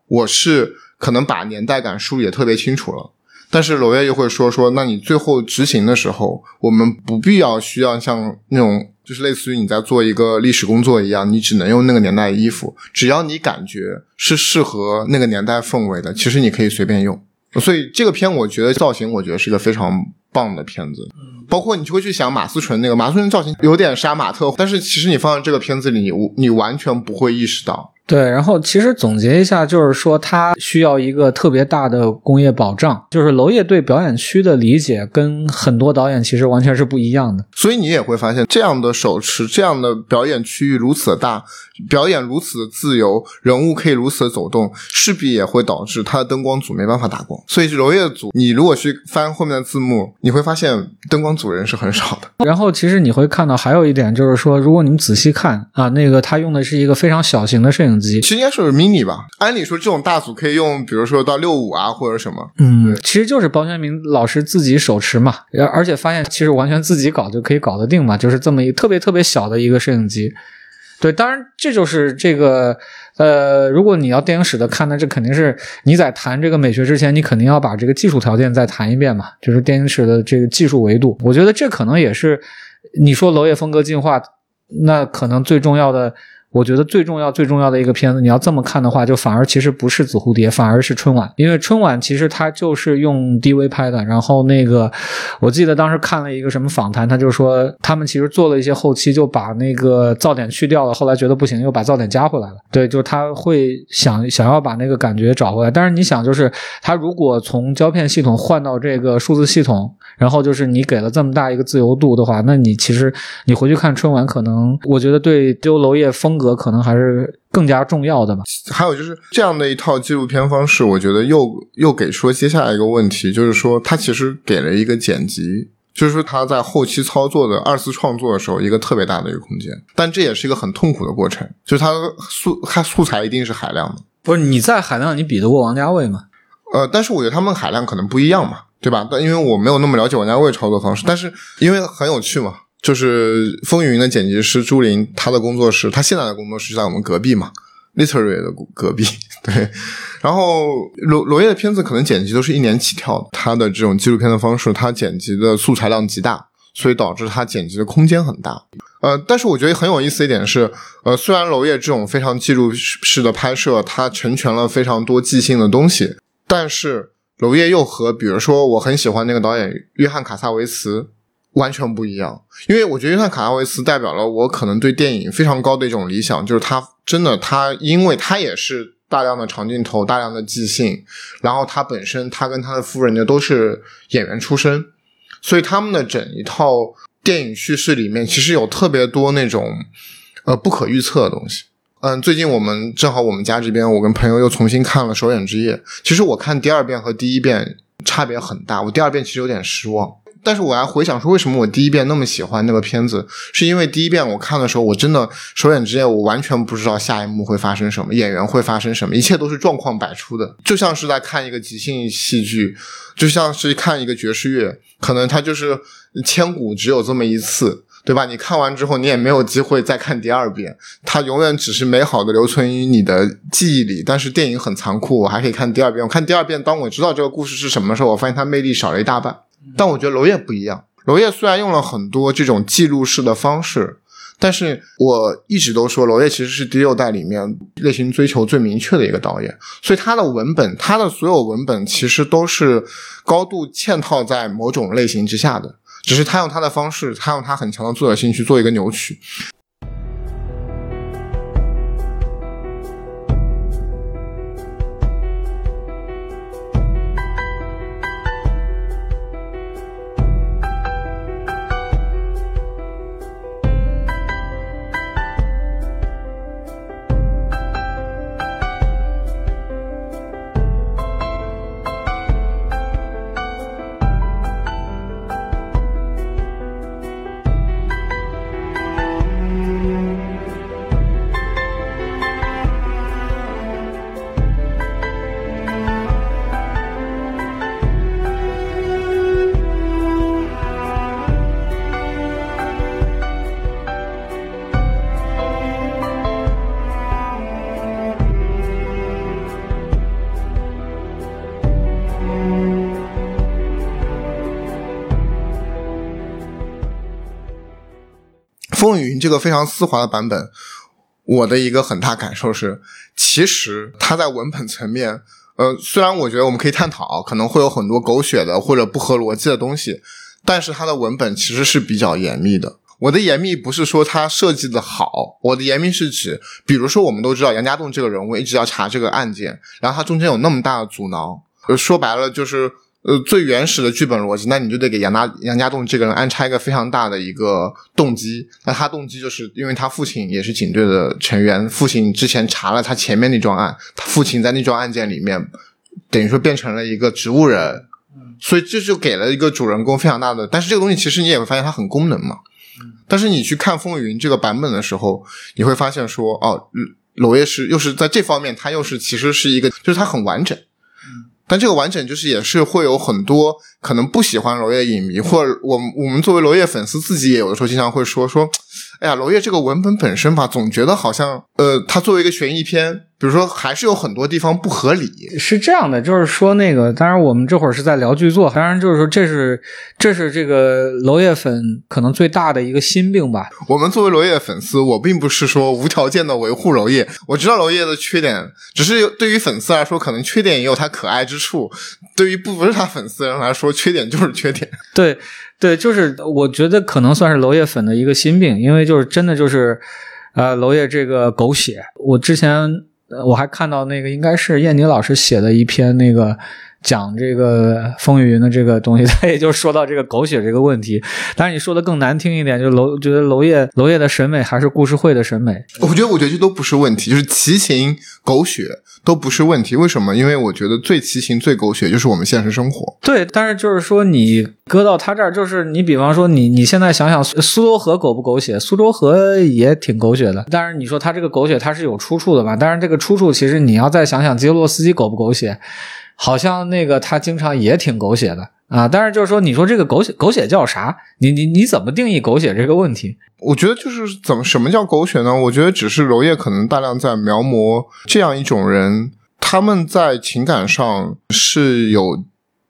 我是。可能把年代感梳理的特别清楚了，但是娄烨又会说说，那你最后执行的时候，我们不必要需要像那种，就是类似于你在做一个历史工作一样，你只能用那个年代的衣服，只要你感觉是适合那个年代氛围的，其实你可以随便用。所以这个片，我觉得造型，我觉得是一个非常棒的片子。包括你就会去想马思纯那个马思纯造型有点杀马特，但是其实你放在这个片子里，你你完全不会意识到。对，然后其实总结一下，就是说它需要一个特别大的工业保障。就是娄烨对表演区的理解跟很多导演其实完全是不一样的。所以你也会发现，这样的手持，这样的表演区域如此的大，表演如此的自由，人物可以如此的走动，势必也会导致他的灯光组没办法打光。所以娄烨组，你如果去翻后面的字幕，你会发现灯光组人是很少的。然后其实你会看到还有一点，就是说，如果你们仔细看啊，那个他用的是一个非常小型的摄影。其实应该是 mini 吧，按理说这种大组可以用，比如说到六五啊或者什么。嗯，其实就是包轩明老师自己手持嘛，而且发现其实完全自己搞就可以搞得定嘛，就是这么一特别特别小的一个摄影机。对，当然这就是这个呃，如果你要电影史的看，那这肯定是你在谈这个美学之前，你肯定要把这个技术条件再谈一遍嘛，就是电影史的这个技术维度。我觉得这可能也是你说娄烨风格进化，那可能最重要的。我觉得最重要、最重要的一个片子，你要这么看的话，就反而其实不是紫蝴蝶，反而是春晚，因为春晚其实它就是用 DV 拍的。然后那个，我记得当时看了一个什么访谈，他就说他们其实做了一些后期，就把那个噪点去掉了，后来觉得不行，又把噪点加回来了。对，就是他会想想要把那个感觉找回来。但是你想，就是他如果从胶片系统换到这个数字系统，然后就是你给了这么大一个自由度的话，那你其实你回去看春晚，可能我觉得对丢娄烨风格。可能还是更加重要的吧。还有就是这样的一套纪录片方式，我觉得又又给出接下来一个问题，就是说他其实给了一个剪辑，就是说他在后期操作的二次创作的时候，一个特别大的一个空间。但这也是一个很痛苦的过程，就是他素他素材一定是海量的。不是你在海量，你比得过王家卫吗？呃，但是我觉得他们海量可能不一样嘛，对吧？但因为我没有那么了解王家卫操作方式，但是因为很有趣嘛。就是《风云》的剪辑师朱琳，他的工作室，他现在的工作室就在我们隔壁嘛，Literary 的隔壁。对，然后罗罗烨的片子可能剪辑都是一年起跳，他的这种纪录片的方式，他剪辑的素材量极大，所以导致它剪辑的空间很大。呃，但是我觉得很有意思一点是，呃，虽然娄烨这种非常记录式的拍摄，它成全了非常多即兴的东西，但是娄烨又和比如说我很喜欢那个导演约翰卡萨维茨完全不一样，因为我觉得约翰卡拉维斯代表了我可能对电影非常高的一种理想，就是他真的他，因为他也是大量的长镜头、大量的即兴，然后他本身他跟他的夫人呢都是演员出身，所以他们的整一套。电影叙事里面其实有特别多那种呃不可预测的东西。嗯，最近我们正好我们家这边，我跟朋友又重新看了《首演之夜》。其实我看第二遍和第一遍差别很大，我第二遍其实有点失望。但是我还回想说，为什么我第一遍那么喜欢那个片子？是因为第一遍我看的时候，我真的《首演之夜》我完全不知道下一幕会发生什么，演员会发生什么，一切都是状况百出的，就像是在看一个即兴戏剧，就像是看一个爵士乐，可能它就是千古只有这么一次，对吧？你看完之后，你也没有机会再看第二遍，它永远只是美好的留存于你的记忆里。但是电影很残酷，我还可以看第二遍。我看第二遍，当我知道这个故事是什么时候，我发现它魅力少了一大半。但我觉得娄烨不一样，娄烨虽然用了很多这种记录式的方式，但是我一直都说娄烨其实是第六代里面类型追求最明确的一个导演，所以他的文本，他的所有文本其实都是高度嵌套在某种类型之下的，只是他用他的方式，他用他很强的作者性去做一个扭曲。风云这个非常丝滑的版本，我的一个很大感受是，其实它在文本层面，呃，虽然我觉得我们可以探讨，可能会有很多狗血的或者不合逻辑的东西，但是它的文本其实是比较严密的。我的严密不是说它设计的好，我的严密是指，比如说我们都知道杨家栋这个人物一直要查这个案件，然后他中间有那么大的阻挠，说白了就是。呃，最原始的剧本逻辑，那你就得给杨大杨家栋这个人安插一个非常大的一个动机。那他动机就是因为他父亲也是警队的成员，父亲之前查了他前面那桩案，他父亲在那桩案件里面等于说变成了一个植物人，所以这就给了一个主人公非常大的。但是这个东西其实你也会发现它很功能嘛。但是你去看《风云》这个版本的时候，你会发现说，哦，娄烨是又是在这方面，他又是其实是一个，就是他很完整。但这个完整就是也是会有很多可能不喜欢娄烨影迷，或者我我们作为娄烨粉丝自己也有的时候经常会说说，哎呀，娄烨这个文本本身吧，总觉得好像呃，他作为一个悬疑片。比如说，还是有很多地方不合理。是这样的，就是说那个，当然我们这会儿是在聊剧作，当然就是说这是这是这个娄烨粉可能最大的一个心病吧。我们作为娄烨粉丝，我并不是说无条件的维护娄烨，我知道娄烨的缺点，只是对于粉丝来说，可能缺点也有他可爱之处；对于不不是他粉丝的人来说，缺点就是缺点。对对，就是我觉得可能算是娄烨粉的一个心病，因为就是真的就是呃，娄烨这个狗血，我之前。我还看到那个应该是燕妮老师写的一篇那个讲这个风雨云的这个东西，他也就说到这个狗血这个问题。但是你说的更难听一点，就楼觉得娄烨娄烨的审美还是故事会的审美。我觉得我觉得这都不是问题，就是奇情狗血。都不是问题，为什么？因为我觉得最奇情、最狗血就是我们现实生活。对，但是就是说，你搁到他这儿，就是你比方说，你你现在想想，苏州河狗不狗血？苏州河也挺狗血的。但是你说他这个狗血，它是有出处的吧？但是这个出处，其实你要再想想，基洛斯基狗不狗血？好像那个他经常也挺狗血的。啊，但是就是说，你说这个狗血狗血叫啥？你你你怎么定义狗血这个问题？我觉得就是怎么什么叫狗血呢？我觉得只是娄烨可能大量在描摹这样一种人，他们在情感上是有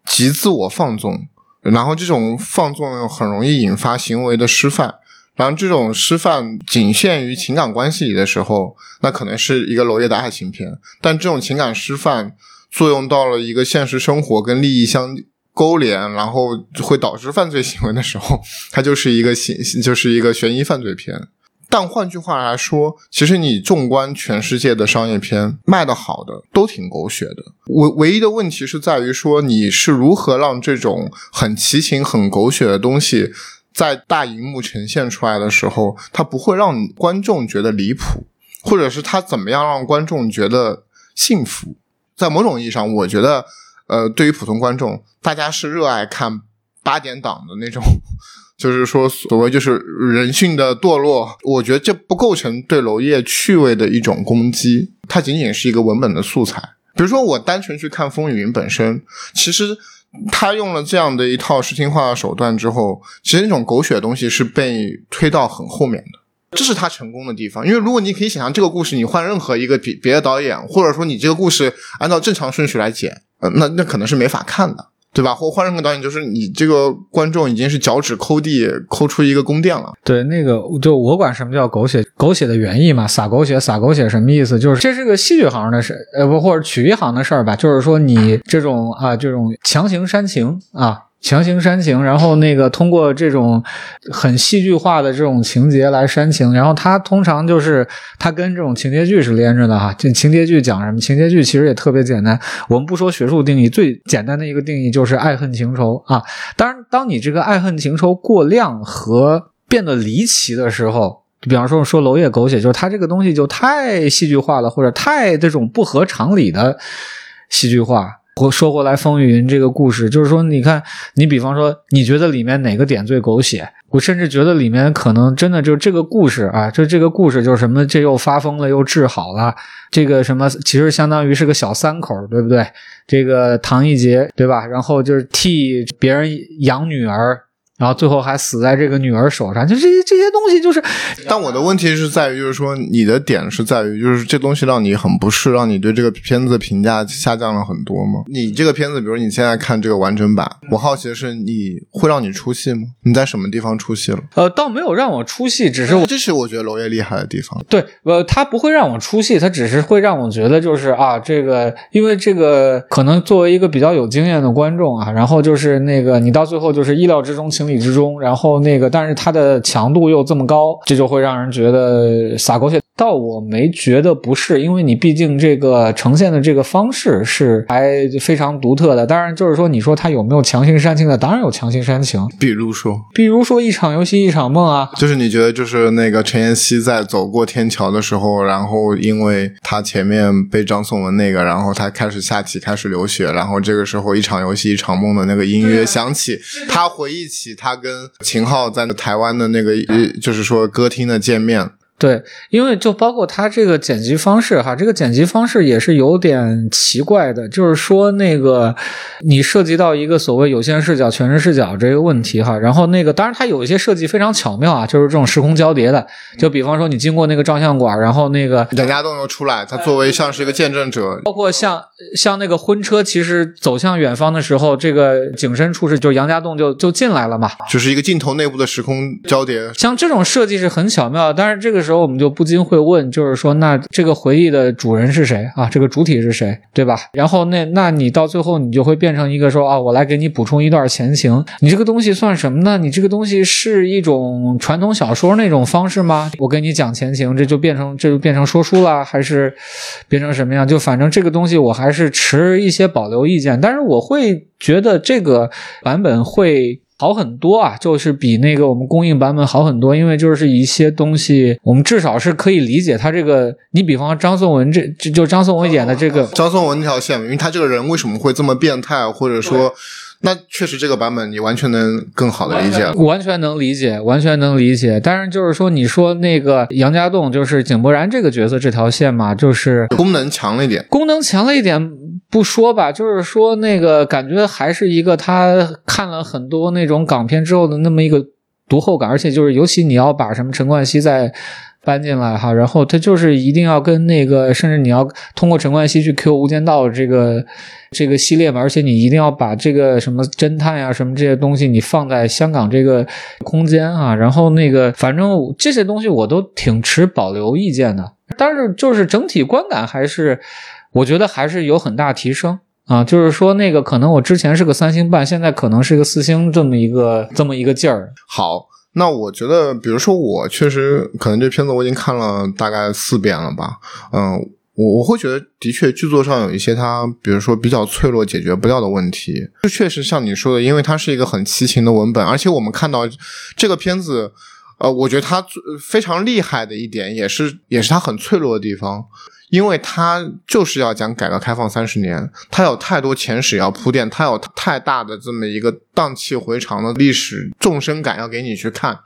极自我放纵，然后这种放纵很容易引发行为的失范。然后这种失范仅限于情感关系里的时候，那可能是一个娄烨的爱情片。但这种情感失范作用到了一个现实生活跟利益相勾连，然后会导致犯罪行为的时候，它就是一个刑，就是一个悬疑犯罪片。但换句话来说，其实你纵观全世界的商业片，卖的好的都挺狗血的。唯唯一的问题是在于说，你是如何让这种很奇情、很狗血的东西。在大荧幕呈现出来的时候，它不会让观众觉得离谱，或者是他怎么样让观众觉得幸福。在某种意义上，我觉得，呃，对于普通观众，大家是热爱看八点档的那种，就是说所谓就是人性的堕落。我觉得这不构成对娄烨趣味的一种攻击，它仅仅是一个文本的素材。比如说，我单纯去看《风雨云》本身，其实。他用了这样的一套视听化的手段之后，其实那种狗血的东西是被推到很后面的，这是他成功的地方。因为如果你可以想象这个故事，你换任何一个别别的导演，或者说你这个故事按照正常顺序来剪，呃，那那可能是没法看的。对吧？或换任何导演，就是你这个观众已经是脚趾抠地抠出一个宫殿了。对，那个就我管什么叫狗血，狗血的原意嘛，撒狗血，撒狗血什么意思？就是这是个戏剧行的事，呃不，或者曲艺行的事儿吧。就是说你这种啊，这种强行煽情啊。强行煽情，然后那个通过这种很戏剧化的这种情节来煽情，然后它通常就是它跟这种情节剧是连着的哈。这情节剧讲什么？情节剧其实也特别简单，我们不说学术定义，最简单的一个定义就是爱恨情仇啊。当然，当你这个爱恨情仇过量和变得离奇的时候，比方说说娄烨狗血，就是他这个东西就太戏剧化了，或者太这种不合常理的戏剧化。我说回来，《风云》这个故事，就是说，你看，你比方说，你觉得里面哪个点最狗血？我甚至觉得里面可能真的就这个故事啊，就这个故事就是什么，这又发疯了，又治好了，这个什么，其实相当于是个小三口，对不对？这个唐一杰，对吧？然后就是替别人养女儿。然后最后还死在这个女儿手上，就这些这些东西就是。但我的问题是在于，就是说你的点是在于，就是这东西让你很不适，让你对这个片子评价下降了很多吗？你这个片子，比如你现在看这个完整版，我好奇的是，你会让你出戏吗？你在什么地方出戏了？呃，倒没有让我出戏，只是我这是我觉得娄烨厉害的地方。对，呃，他不会让我出戏，他只是会让我觉得就是啊，这个因为这个可能作为一个比较有经验的观众啊，然后就是那个你到最后就是意料之中，情情理之中，然后。后那个，但是它的强度又这么高，这就会让人觉得撒狗血。倒我没觉得不是，因为你毕竟这个呈现的这个方式是还非常独特的。当然，就是说你说他有没有强行煽情的？当然有强行煽情。比如说，比如说一场游戏一场梦啊，就是你觉得就是那个陈妍希在走过天桥的时候，然后因为他前面被张颂文那个，然后他开始下棋开始流血，然后这个时候一场游戏一场梦的那个音乐响起，他回忆起他跟秦昊在台湾的那个，就是说歌厅的见面。对，因为就包括他这个剪辑方式哈，这个剪辑方式也是有点奇怪的，就是说那个你涉及到一个所谓有限视角、全视视角这个问题哈，然后那个当然它有一些设计非常巧妙啊，就是这种时空交叠的，就比方说你经过那个照相馆，然后那个杨家栋又出来，他作为像是一个见证者，包括像像那个婚车其实走向远方的时候，这个景深处是就杨家栋就就进来了嘛，就是一个镜头内部的时空交叠，像这种设计是很巧妙，但是这个。时候我们就不禁会问，就是说，那这个回忆的主人是谁啊？这个主体是谁，对吧？然后那那你到最后你就会变成一个说啊，我来给你补充一段前情。你这个东西算什么呢？你这个东西是一种传统小说那种方式吗？我给你讲前情，这就变成这就变成说书了，还是变成什么样？就反正这个东西我还是持一些保留意见，但是我会觉得这个版本会。好很多啊，就是比那个我们公映版本好很多，因为就是一些东西，我们至少是可以理解他这个。你比方张颂文这，就张颂文演的这个张颂文那条线，因为他这个人为什么会这么变态，或者说，那确实这个版本你完全能更好的理解，完全能理解，完全能理解。但是就是说，你说那个杨家栋就是井柏然这个角色这条线嘛，就是功能强了一点，功能强了一点。不说吧，就是说那个感觉还是一个他看了很多那种港片之后的那么一个读后感，而且就是尤其你要把什么陈冠希再搬进来哈，然后他就是一定要跟那个，甚至你要通过陈冠希去 Q《无间道》这个这个系列嘛，而且你一定要把这个什么侦探呀、什么这些东西你放在香港这个空间啊，然后那个反正这些东西我都挺持保留意见的，但是就是整体观感还是我觉得还是有很大提升。啊，就是说那个可能我之前是个三星半，现在可能是一个四星这么一个这么一个劲儿。好，那我觉得，比如说我确实可能这片子我已经看了大概四遍了吧，嗯，我我会觉得的确剧作上有一些它，比如说比较脆弱、解决不掉的问题。就确实像你说的，因为它是一个很齐秦的文本，而且我们看到这个片子，呃，我觉得它非常厉害的一点，也是也是它很脆弱的地方。因为它就是要讲改革开放三十年，它有太多前史要铺垫，它有太大的这么一个荡气回肠的历史纵深感要给你去看，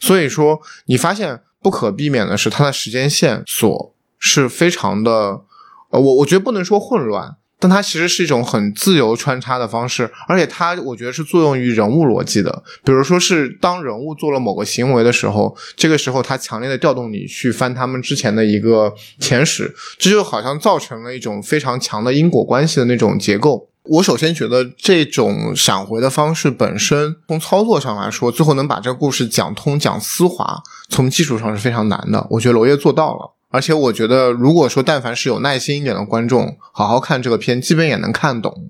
所以说你发现不可避免的是它的时间线索是非常的，呃，我我觉得不能说混乱。但它其实是一种很自由穿插的方式，而且它我觉得是作用于人物逻辑的。比如说是当人物做了某个行为的时候，这个时候它强烈的调动你去翻他们之前的一个前史，这就好像造成了一种非常强的因果关系的那种结构。我首先觉得这种闪回的方式本身，从操作上来说，最后能把这个故事讲通、讲丝滑，从技术上是非常难的。我觉得娄烨做到了。而且我觉得，如果说但凡是有耐心一点的观众，好好看这个片，基本也能看懂。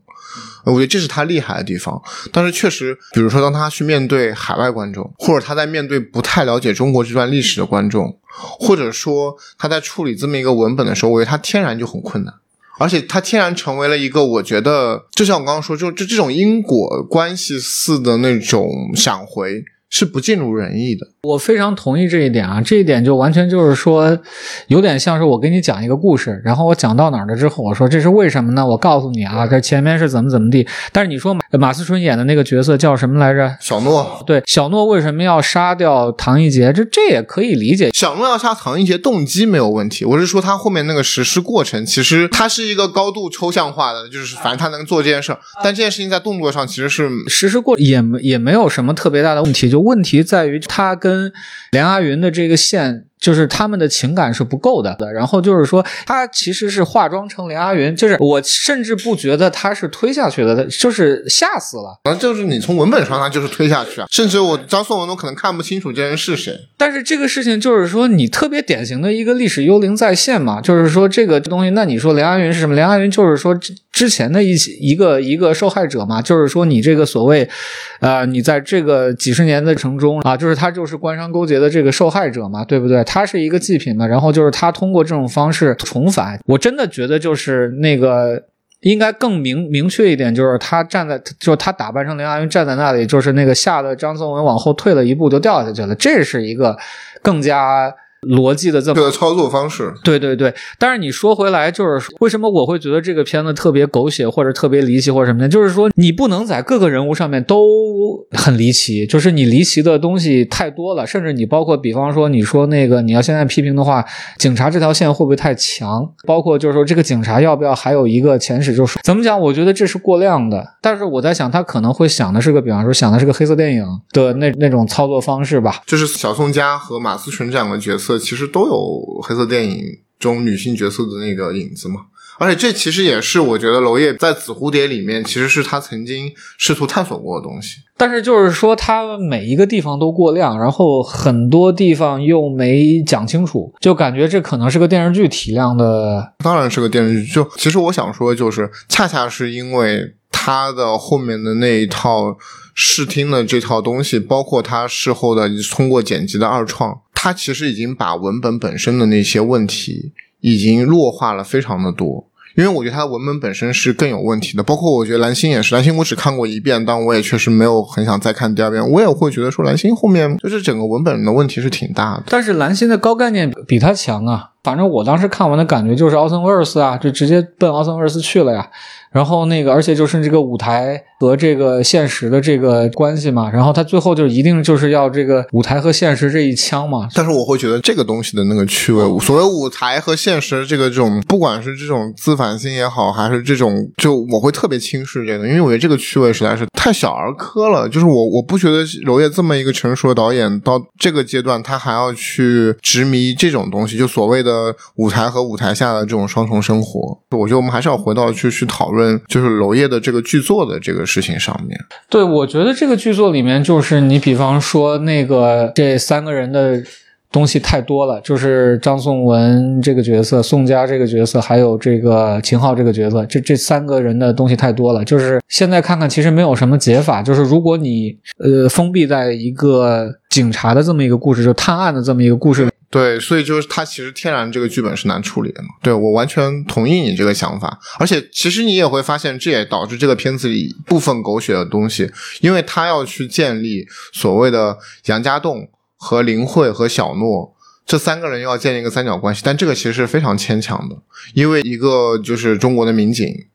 我觉得这是他厉害的地方。但是确实，比如说当他去面对海外观众，或者他在面对不太了解中国这段历史的观众，或者说他在处理这么一个文本的时候，我觉得他天然就很困难。而且他天然成为了一个，我觉得就像我刚刚说，就就这种因果关系似的那种闪回。是不尽如人意的，我非常同意这一点啊！这一点就完全就是说，有点像是我给你讲一个故事，然后我讲到哪儿了之后，我说这是为什么呢？我告诉你啊，这前面是怎么怎么地。但是你说马马思纯演的那个角色叫什么来着？小诺。对，小诺为什么要杀掉唐一杰？这这也可以理解。小诺要杀唐一杰动机没有问题，我是说他后面那个实施过程，其实他是一个高度抽象化的，就是反正他能做这件事儿，但这件事情在动作上其实是实施过，也也没有什么特别大的问题。就问题在于他跟梁阿云的这个线。就是他们的情感是不够的，然后就是说他其实是化妆成梁阿云，就是我甚至不觉得他是推下去的，他就是吓死了。反正就是你从文本上他就是推下去啊，甚至我张颂文都可能看不清楚这人是谁。但是这个事情就是说你特别典型的一个历史幽灵再现嘛，就是说这个东西，那你说梁阿云是什么？梁阿云就是说之前的一一个一个受害者嘛，就是说你这个所谓，呃，你在这个几十年的程中啊，就是他就是官商勾结的这个受害者嘛，对不对？他是一个祭品嘛，然后就是他通过这种方式重返。我真的觉得就是那个应该更明明确一点，就是他站在，就是他打扮成林阿云站在那里，就是那个吓得张颂文往后退了一步就掉下去了。这是一个更加。逻辑的这么个操作方式，对对对。但是你说回来，就是为什么我会觉得这个片子特别狗血，或者特别离奇，或者什么的？就是说，你不能在各个人物上面都很离奇，就是你离奇的东西太多了。甚至你包括，比方说，你说那个你要现在批评的话，警察这条线会不会太强？包括就是说，这个警察要不要还有一个前史？就是怎么讲？我觉得这是过量的。但是我在想，他可能会想的是个，比方说想的是个黑色电影的那那种操作方式吧。就是小宋佳和马思纯这两个角色。其实都有黑色电影中女性角色的那个影子嘛，而且这其实也是我觉得娄烨在《紫蝴蝶》里面，其实是他曾经试图探索过的东西。但是就是说，他每一个地方都过量，然后很多地方又没讲清楚，就感觉这可能是个电视剧体量的。当然是个电视剧。就其实我想说，就是恰恰是因为他的后面的那一套视听的这套东西，包括他事后的通过剪辑的二创。他其实已经把文本本身的那些问题已经弱化了非常的多，因为我觉得他的文本本身是更有问题的。包括我觉得蓝星也是，蓝星我只看过一遍，但我也确实没有很想再看第二遍。我也会觉得说蓝星后面就是整个文本的问题是挺大的。但是蓝星的高概念比他强啊。反正我当时看完的感觉就是奥森威尔斯啊，就直接奔奥森威尔斯去了呀。然后那个，而且就是这个舞台和这个现实的这个关系嘛，然后他最后就一定就是要这个舞台和现实这一枪嘛。但是我会觉得这个东西的那个趣味，所谓舞台和现实这个这种，不管是这种自反性也好，还是这种，就我会特别轻视这个，因为我觉得这个趣味实在是太小儿科了。就是我我不觉得娄烨这么一个成熟的导演，到这个阶段他还要去执迷这种东西，就所谓的舞台和舞台下的这种双重生活。我觉得我们还是要回到去去讨论。就是娄烨的这个剧作的这个事情上面，对我觉得这个剧作里面，就是你比方说那个这三个人的东西太多了，就是张颂文这个角色、宋佳这个角色，还有这个秦昊这个角色，这这三个人的东西太多了。就是现在看看，其实没有什么解法。就是如果你呃封闭在一个警察的这么一个故事，就探案的这么一个故事。对，所以就是他其实天然这个剧本是难处理的嘛。对我完全同意你这个想法，而且其实你也会发现，这也导致这个片子里部分狗血的东西，因为他要去建立所谓的杨家栋和林慧和小诺这三个人要建立一个三角关系，但这个其实是非常牵强的，因为一个就是中国的民警。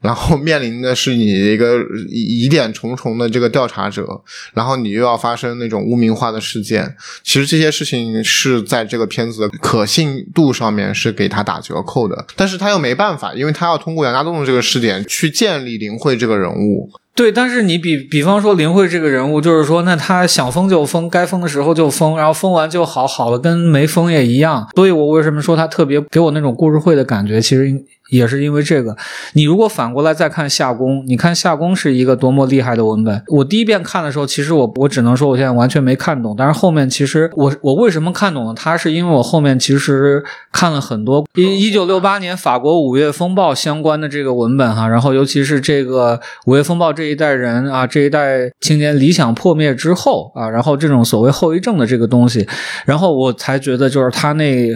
然后面临的是你一个疑点重重的这个调查者，然后你又要发生那种污名化的事件，其实这些事情是在这个片子的可信度上面是给他打折扣的，但是他又没办法，因为他要通过杨家栋这个试点去建立林慧这个人物。对，但是你比比方说林慧这个人物，就是说，那他想封就封，该封的时候就封，然后封完就好，好了跟没封也一样。所以我为什么说他特别给我那种故事会的感觉，其实。也是因为这个，你如果反过来再看夏宫，你看夏宫是一个多么厉害的文本。我第一遍看的时候，其实我我只能说我现在完全没看懂。但是后面其实我我为什么看懂了？它是因为我后面其实看了很多一一九六八年法国五月风暴相关的这个文本哈，然后尤其是这个五月风暴这一代人啊，这一代青年理想破灭之后啊，然后这种所谓后遗症的这个东西，然后我才觉得就是他那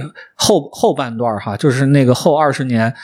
后后半段哈，就是那个后二十年。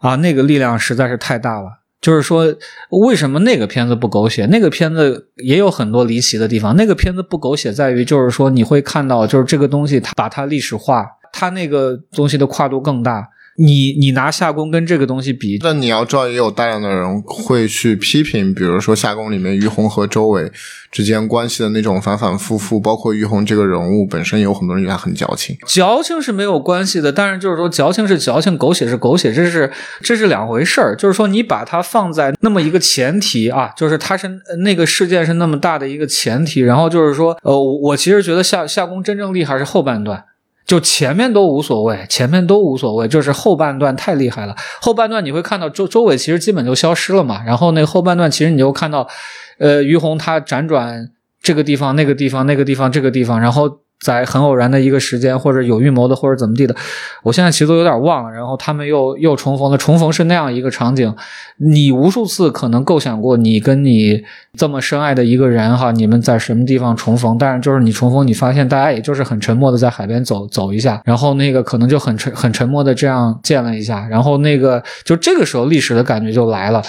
啊，那个力量实在是太大了。就是说，为什么那个片子不狗血？那个片子也有很多离奇的地方。那个片子不狗血在于，就是说你会看到，就是这个东西它把它历史化，它那个东西的跨度更大。你你拿夏宫跟这个东西比，那你要知道，也有大量的人会去批评，比如说夏宫里面于红和周伟之间关系的那种反反复复，包括于红这个人物本身，有很多人觉得他很矫情。矫情是没有关系的，但是就是说矫情是矫情，狗血是狗血，这是这是两回事儿。就是说你把它放在那么一个前提啊，就是它是那个事件是那么大的一个前提，然后就是说，呃，我其实觉得夏夏宫真正厉害是后半段。就前面都无所谓，前面都无所谓，就是后半段太厉害了。后半段你会看到周周伟其实基本就消失了嘛，然后那后半段其实你就看到，呃，于洪他辗转这个地方、那个地方、那个地方、这个地方，然后。在很偶然的一个时间，或者有预谋的，或者怎么地的，我现在其实都有点忘了。然后他们又又重逢了，重逢是那样一个场景，你无数次可能构想过，你跟你这么深爱的一个人哈，你们在什么地方重逢？但是就是你重逢，你发现大家也就是很沉默的在海边走走一下，然后那个可能就很沉很沉默的这样见了一下，然后那个就这个时候历史的感觉就来了。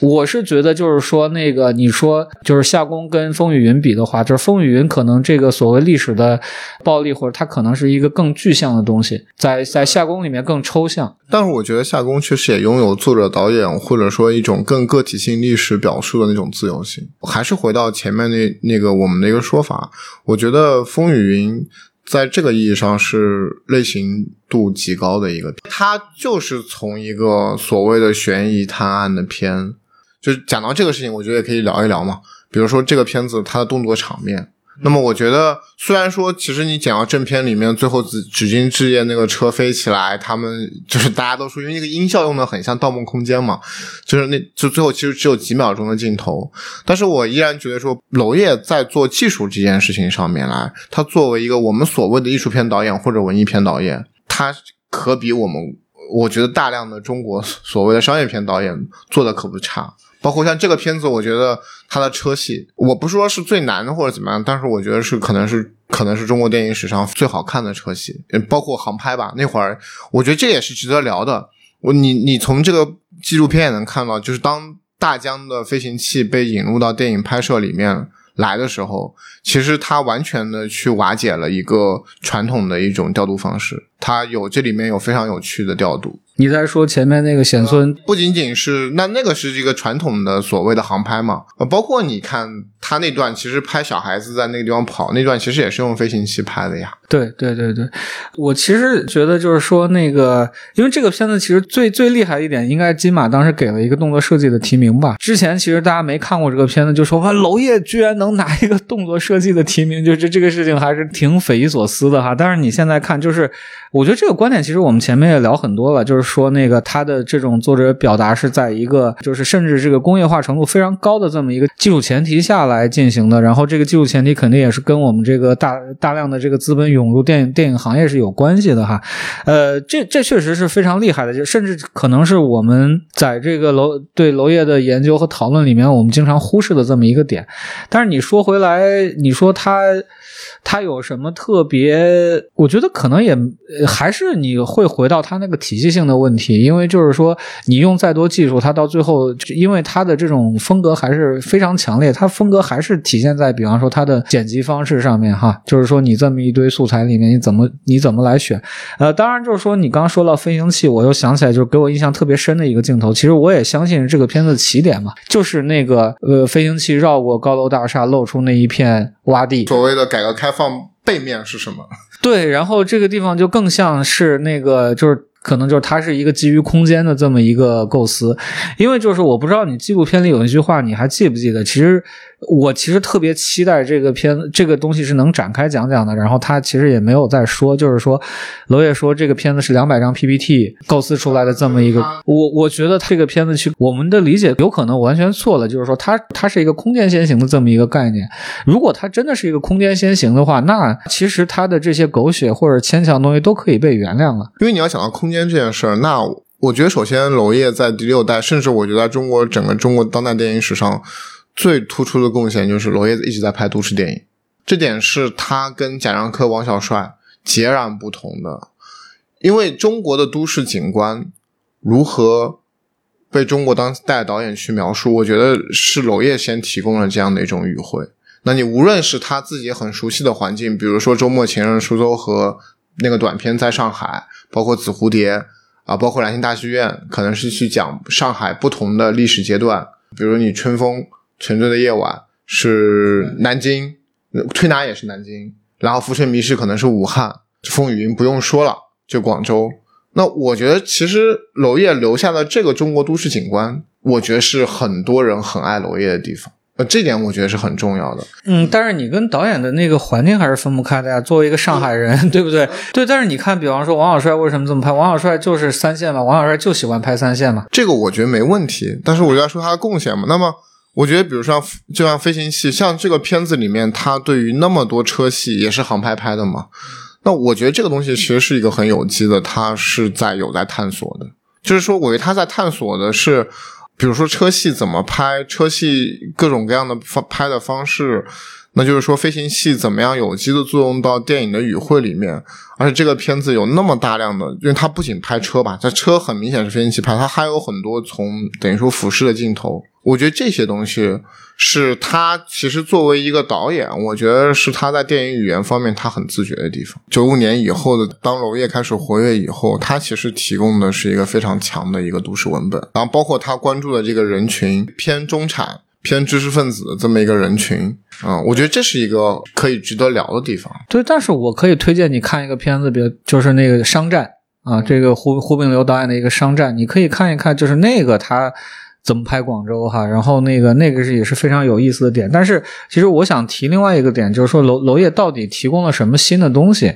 我是觉得，就是说，那个你说，就是夏宫跟风雨云比的话，就是风雨云可能这个所谓历史的暴力，或者它可能是一个更具象的东西，在在夏宫里面更抽象。但是我觉得夏宫确实也拥有作者导演或者说一种更个体性历史表述的那种自由性。还是回到前面那那个我们的一个说法，我觉得风雨云在这个意义上是类型度极高的一个，它就是从一个所谓的悬疑探案的片。就讲到这个事情，我觉得也可以聊一聊嘛。比如说这个片子它的动作场面，那么我觉得虽然说其实你讲到正片里面最后紫紫金之夜那个车飞起来，他们就是大家都说因为那个音效用的很像《盗梦空间》嘛，就是那就最后其实只有几秒钟的镜头，但是我依然觉得说娄烨在做技术这件事情上面来，他作为一个我们所谓的艺术片导演或者文艺片导演，他可比我们我觉得大量的中国所谓的商业片导演做的可不差。包括像这个片子，我觉得它的车戏，我不说是最难的或者怎么样，但是我觉得是可能是可能是中国电影史上最好看的车戏，包括航拍吧。那会儿我觉得这也是值得聊的。我你你从这个纪录片也能看到，就是当大疆的飞行器被引入到电影拍摄里面来的时候，其实它完全的去瓦解了一个传统的一种调度方式，它有这里面有非常有趣的调度。你在说前面那个显村，不仅仅是那那个是一个传统的所谓的航拍嘛，呃，包括你看他那段，其实拍小孩子在那个地方跑那段，其实也是用飞行器拍的呀。对对对对，我其实觉得就是说那个，因为这个片子其实最最厉害的一点，应该金马当时给了一个动作设计的提名吧。之前其实大家没看过这个片子，就说哇，娄烨居然能拿一个动作设计的提名，就这这个事情还是挺匪夷所思的哈。但是你现在看，就是我觉得这个观点其实我们前面也聊很多了，就是说那个他的这种作者表达是在一个就是甚至这个工业化程度非常高的这么一个基础前提下来进行的，然后这个基础前提肯定也是跟我们这个大大量的这个资本涌入电影电影行业是有关系的哈。呃，这这确实是非常厉害的，就甚至可能是我们在这个楼对娄烨的研究和讨论里面，我们经常忽视的这么一个点。但是你说回来，你说他。他有什么特别？我觉得可能也还是你会回到他那个体系性的问题，因为就是说你用再多技术，它到最后，因为他的这种风格还是非常强烈，他风格还是体现在比方说他的剪辑方式上面哈，就是说你这么一堆素材里面，你怎么你怎么来选？呃，当然就是说你刚说到飞行器，我又想起来，就是给我印象特别深的一个镜头，其实我也相信这个片子的起点嘛，就是那个呃飞行器绕过高楼大厦，露出那一片洼地，所谓的改革开放放背面是什么？对，然后这个地方就更像是那个，就是可能就是它是一个基于空间的这么一个构思，因为就是我不知道你纪录片里有一句话，你还记不记得？其实我其实特别期待这个片这个东西是能展开讲讲的。然后他其实也没有在说，就是说娄烨说这个片子是两百张 PPT 构思出来的这么一个，我我觉得这个片子去我们的理解有可能完全错了，就是说它它是一个空间先行的这么一个概念。如果它真的是一个空间先行的话，那其实它的这些狗血或者牵强东西都可以被原谅了。因为你要想到空间这件事儿，那我觉得首先娄烨在第六代，甚至我觉得在中国整个中国当代电影史上最突出的贡献就是娄烨一直在拍都市电影，这点是他跟贾樟柯、王小帅截然不同的。因为中国的都市景观如何被中国当代导演去描述，我觉得是娄烨先提供了这样的一种语汇。那你无论是他自己很熟悉的环境，比如说《周末情人》、苏州河那个短片在上海，包括《紫蝴蝶》啊，包括《兰心大剧院》，可能是去讲上海不同的历史阶段。比如你《春风沉醉的夜晚》是南京，推拿也是南京，然后《浮沉迷失》可能是武汉，《风雨云》不用说了，就广州。那我觉得其实娄烨留下的这个中国都市景观，我觉得是很多人很爱娄烨的地方。呃，这点我觉得是很重要的。嗯，但是你跟导演的那个环境还是分不开的呀。作为一个上海人，对不对？对，但是你看，比方说王小帅为什么这么拍？王小帅就是三线嘛，王小帅就喜欢拍三线嘛。这个我觉得没问题，但是我就要说他的贡献嘛。那么，我觉得比如说就像飞行器，像这个片子里面，它对于那么多车戏也是航拍拍的嘛。那我觉得这个东西其实是一个很有机的，它是在有在探索的。就是说，我觉得他在探索的是。比如说车戏怎么拍，车戏各种各样的方拍的方式，那就是说飞行器怎么样有机的作用到电影的语汇里面。而且这个片子有那么大量的，因为它不仅拍车吧，这车很明显是飞行器拍，它还有很多从等于说俯视的镜头。我觉得这些东西是他其实作为一个导演，我觉得是他在电影语言方面他很自觉的地方。九五年以后的，当娄烨开始活跃以后，他其实提供的是一个非常强的一个都市文本，然后包括他关注的这个人群偏中产、偏知识分子的这么一个人群，啊、我觉得这是一个可以值得聊的地方。对，但是我可以推荐你看一个片子，比如就是那个《商战》啊，这个胡胡炳流导演的一个《商战》，你可以看一看，就是那个他。怎么拍广州哈？然后那个那个是也是非常有意思的点，但是其实我想提另外一个点，就是说娄娄烨到底提供了什么新的东西？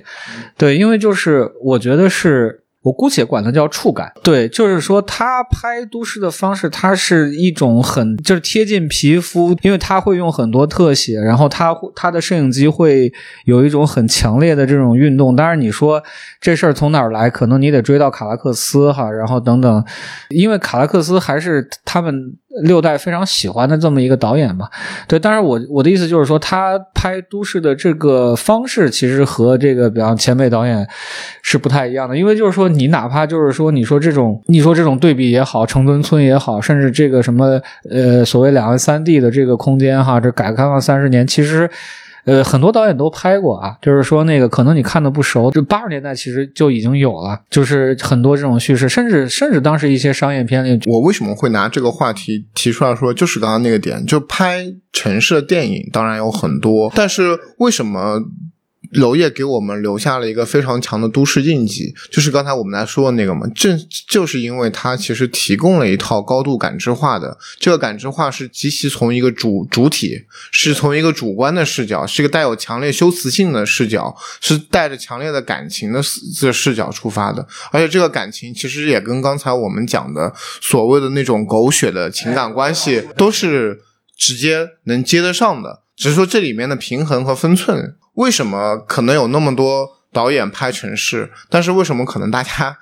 对，因为就是我觉得是我姑且管它叫触感。对，就是说他拍都市的方式，它是一种很就是贴近皮肤，因为他会用很多特写，然后他他的摄影机会有一种很强烈的这种运动。当然你说这事儿从哪儿来，可能你得追到卡拉克斯哈，然后等等，因为卡拉克斯还是他们六代非常喜欢的这么一个导演吧。对，但是我我的意思就是说，他拍都市的这个方式其实和这个比方前辈导演是不太一样的，因为就是说你哪怕就是说你说这种你说这种对比也好，城中村也好，甚至这个什么呃所谓两岸三地的这个空间哈，这改革开放三十年其实。呃，很多导演都拍过啊，就是说那个可能你看的不熟，就八十年代其实就已经有了，就是很多这种叙事，甚至甚至当时一些商业片里，我为什么会拿这个话题提出来说，就是刚刚那个点，就拍城市的电影，当然有很多，但是为什么？娄烨给我们留下了一个非常强的都市印记，就是刚才我们来说的那个嘛，正就是因为它其实提供了一套高度感知化的，这个感知化是极其从一个主主体，是从一个主观的视角，是一个带有强烈修辞性的视角，是带着强烈的感情的这视角出发的，而且这个感情其实也跟刚才我们讲的所谓的那种狗血的情感关系都是直接能接得上的，只是说这里面的平衡和分寸。为什么可能有那么多导演拍城市，但是为什么可能大家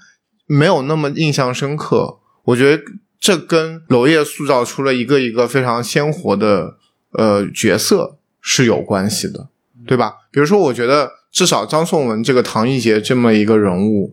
没有那么印象深刻？我觉得这跟娄烨塑造出了一个一个非常鲜活的呃角色是有关系的，对吧？比如说，我觉得至少张颂文这个唐艺杰这么一个人物，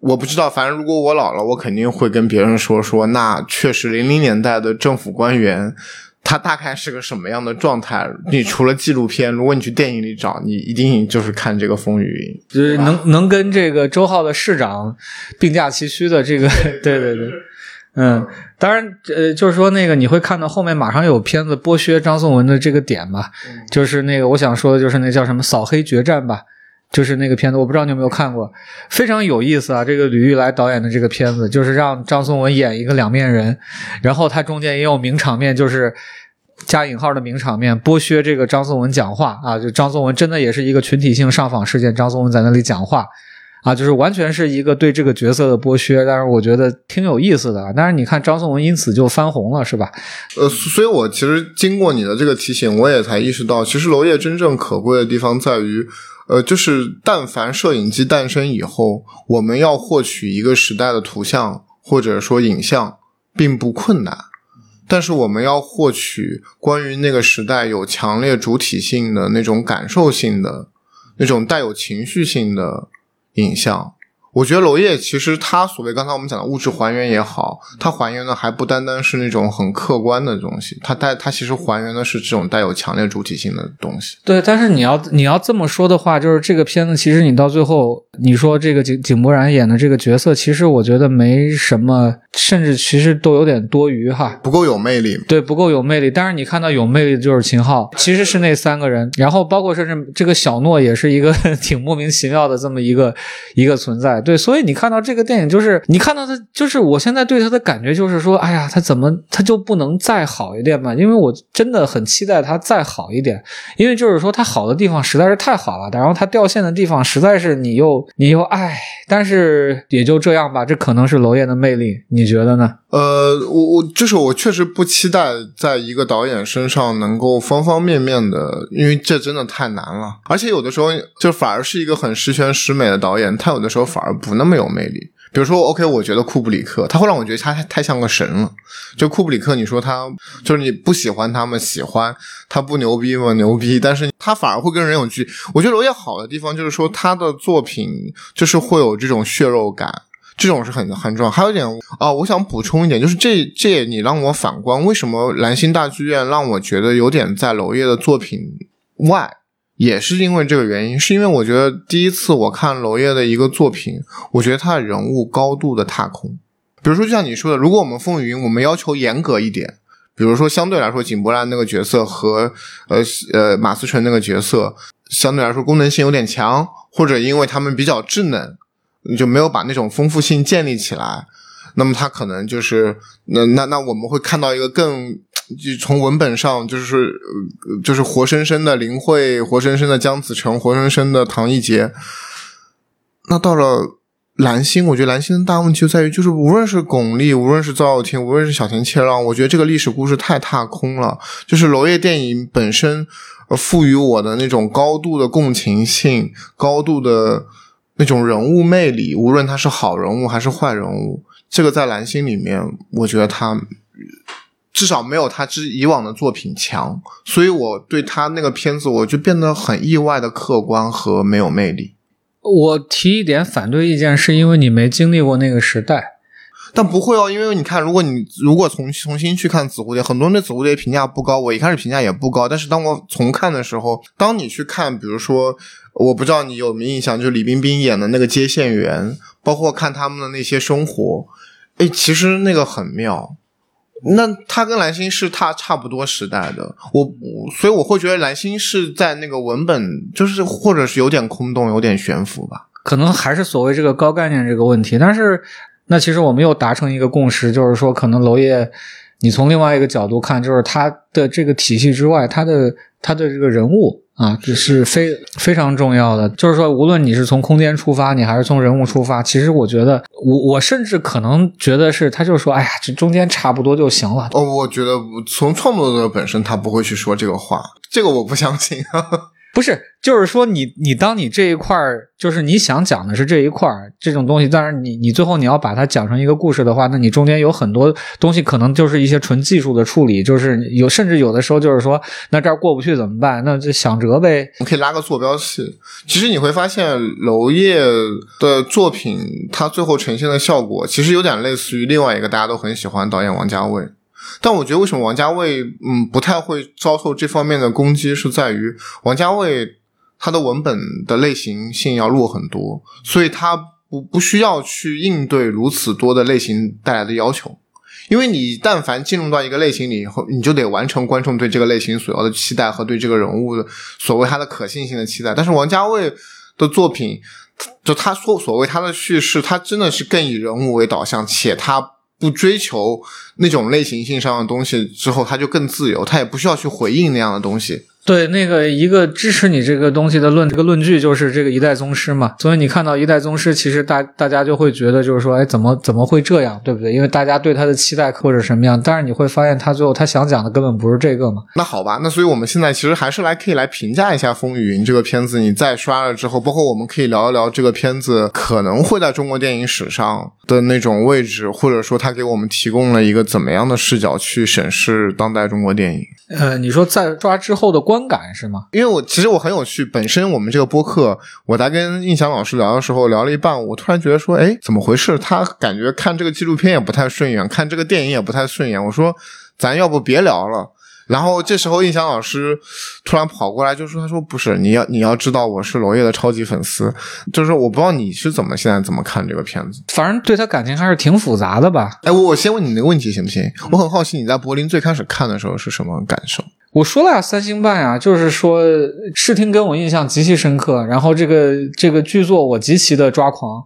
我不知道，反正如果我老了，我肯定会跟别人说说，那确实零零年代的政府官员。他大概是个什么样的状态？你除了纪录片，如果你去电影里找，你一定就是看这个《风雨云》，就是能能跟这个周浩的市长并驾齐驱的这个，对对对，嗯，当然，呃，就是说那个你会看到后面马上有片子剥削张颂文的这个点吧，就是那个我想说的就是那叫什么扫黑决战吧。就是那个片子，我不知道你有没有看过，非常有意思啊！这个吕玉来导演的这个片子，就是让张颂文演一个两面人，然后他中间也有名场面，就是加引号的名场面，剥削这个张颂文讲话啊！就张颂文真的也是一个群体性上访事件，张颂文在那里讲话啊，就是完全是一个对这个角色的剥削，但是我觉得挺有意思的。但是你看张颂文因此就翻红了，是吧？呃，所以我其实经过你的这个提醒，我也才意识到，其实娄烨真正可贵的地方在于。呃，就是但凡摄影机诞生以后，我们要获取一个时代的图像或者说影像，并不困难，但是我们要获取关于那个时代有强烈主体性的那种感受性的、那种带有情绪性的影像。我觉得娄烨其实他所谓刚才我们讲的物质还原也好，他还原的还不单单是那种很客观的东西，他带他其实还原的是这种带有强烈主体性的东西。对，但是你要你要这么说的话，就是这个片子其实你到最后你说这个井井柏然演的这个角色，其实我觉得没什么，甚至其实都有点多余哈，不够有魅力。对，不够有魅力。但是你看到有魅力的就是秦昊，其实是那三个人，然后包括甚至这个小诺也是一个 挺莫名其妙的这么一个一个存在。对，所以你看到这个电影，就是你看到他，就是我现在对他的感觉就是说，哎呀，他怎么他就不能再好一点嘛？因为我真的很期待他再好一点，因为就是说他好的地方实在是太好了，然后他掉线的地方实在是你又你又哎，但是也就这样吧，这可能是娄烨的魅力，你觉得呢？呃，我我就是我确实不期待在一个导演身上能够方方面面的，因为这真的太难了。而且有的时候就反而是一个很十全十美的导演，他有的时候反而不那么有魅力。比如说，OK，我觉得库布里克他会让我觉得他太太像个神了。就库布里克，你说他就是你不喜欢他们，喜欢他不牛逼吗？牛逼，但是他反而会跟人有距。我觉得罗烨好的地方就是说他的作品就是会有这种血肉感。这种是很很重要，还有一点啊，我想补充一点，就是这这你让我反观，为什么蓝星大剧院让我觉得有点在娄烨的作品外，也是因为这个原因，是因为我觉得第一次我看娄烨的一个作品，我觉得他的人物高度的踏空，比如说就像你说的，如果我们风云我们要求严格一点，比如说相对来说井柏然那个角色和呃呃马思纯那个角色相对来说功能性有点强，或者因为他们比较稚嫩。你就没有把那种丰富性建立起来，那么他可能就是那那那我们会看到一个更就从文本上就是就是活生生的林慧，活生生的姜子成，活生生的唐艺杰。那到了蓝星，我觉得蓝星的大问题就在于，就是无论是巩俐，无论是赵又廷，无论是小田切让，我觉得这个历史故事太踏空了。就是娄烨电影本身赋予我的那种高度的共情性，高度的。那种人物魅力，无论他是好人物还是坏人物，这个在蓝星里面，我觉得他至少没有他之以往的作品强，所以我对他那个片子我就变得很意外的客观和没有魅力。我提一点反对意见，是因为你没经历过那个时代。但不会哦，因为你看，如果你如果重重新去看《紫蝴蝶》，很多人对《紫蝴蝶》评价不高，我一开始评价也不高。但是当我重看的时候，当你去看，比如说，我不知道你有没有印象，就李冰冰演的那个接线员，包括看他们的那些生活，哎，其实那个很妙。那他跟蓝心是他差不多时代的，我所以我会觉得蓝心是在那个文本，就是或者是有点空洞，有点悬浮吧。可能还是所谓这个高概念这个问题，但是。那其实我们又达成一个共识，就是说，可能娄烨，你从另外一个角度看，就是他的这个体系之外，他的他的这个人物啊，这是非非常重要的。就是说，无论你是从空间出发，你还是从人物出发，其实我觉得，我我甚至可能觉得是，他就说，哎呀，这中间差不多就行了。哦，我觉得从创作者本身，他不会去说这个话，这个我不相信。不是，就是说你你当你这一块儿，就是你想讲的是这一块儿这种东西，当然你你最后你要把它讲成一个故事的话，那你中间有很多东西可能就是一些纯技术的处理，就是有甚至有的时候就是说，那这儿过不去怎么办？那就想辙呗。我可以拉个坐标系。其实你会发现，娄烨的作品他最后呈现的效果，其实有点类似于另外一个大家都很喜欢导演王家卫。但我觉得，为什么王家卫嗯不太会遭受这方面的攻击，是在于王家卫他的文本的类型性要弱很多，所以他不不需要去应对如此多的类型带来的要求，因为你但凡进入到一个类型里以后，你就得完成观众对这个类型所要的期待和对这个人物的所谓他的可信性的期待。但是王家卫的作品，就他说所谓他的叙事，他真的是更以人物为导向，且他。不追求那种类型性上的东西之后，他就更自由，他也不需要去回应那样的东西。对，那个一个支持你这个东西的论这个论据就是这个一代宗师嘛，所以你看到一代宗师，其实大大家就会觉得就是说，哎，怎么怎么会这样，对不对？因为大家对他的期待或者什么样，但是你会发现他最后他想讲的根本不是这个嘛。那好吧，那所以我们现在其实还是来可以来评价一下《风雨云》这个片子，你再刷了之后，包括我们可以聊一聊这个片子可能会在中国电影史上的那种位置，或者说他给我们提供了一个怎么样的视角去审视当代中国电影。呃，你说在抓之后的观感是吗？因为我其实我很有趣，本身我们这个播客，我在跟印象老师聊的时候，聊了一半，我突然觉得说，哎，怎么回事？他感觉看这个纪录片也不太顺眼，看这个电影也不太顺眼。我说，咱要不别聊了。然后这时候，印象老师突然跑过来就说：“他说不是，你要你要知道，我是娄烨的超级粉丝。就是我不知道你是怎么现在怎么看这个片子，反正对他感情还是挺复杂的吧。哎，我我先问你那个问题行不行？我很好奇你在柏林最开始看的时候是什么感受？我说了呀，三星半呀，就是说视听给我印象极其深刻，然后这个这个剧作我极其的抓狂。”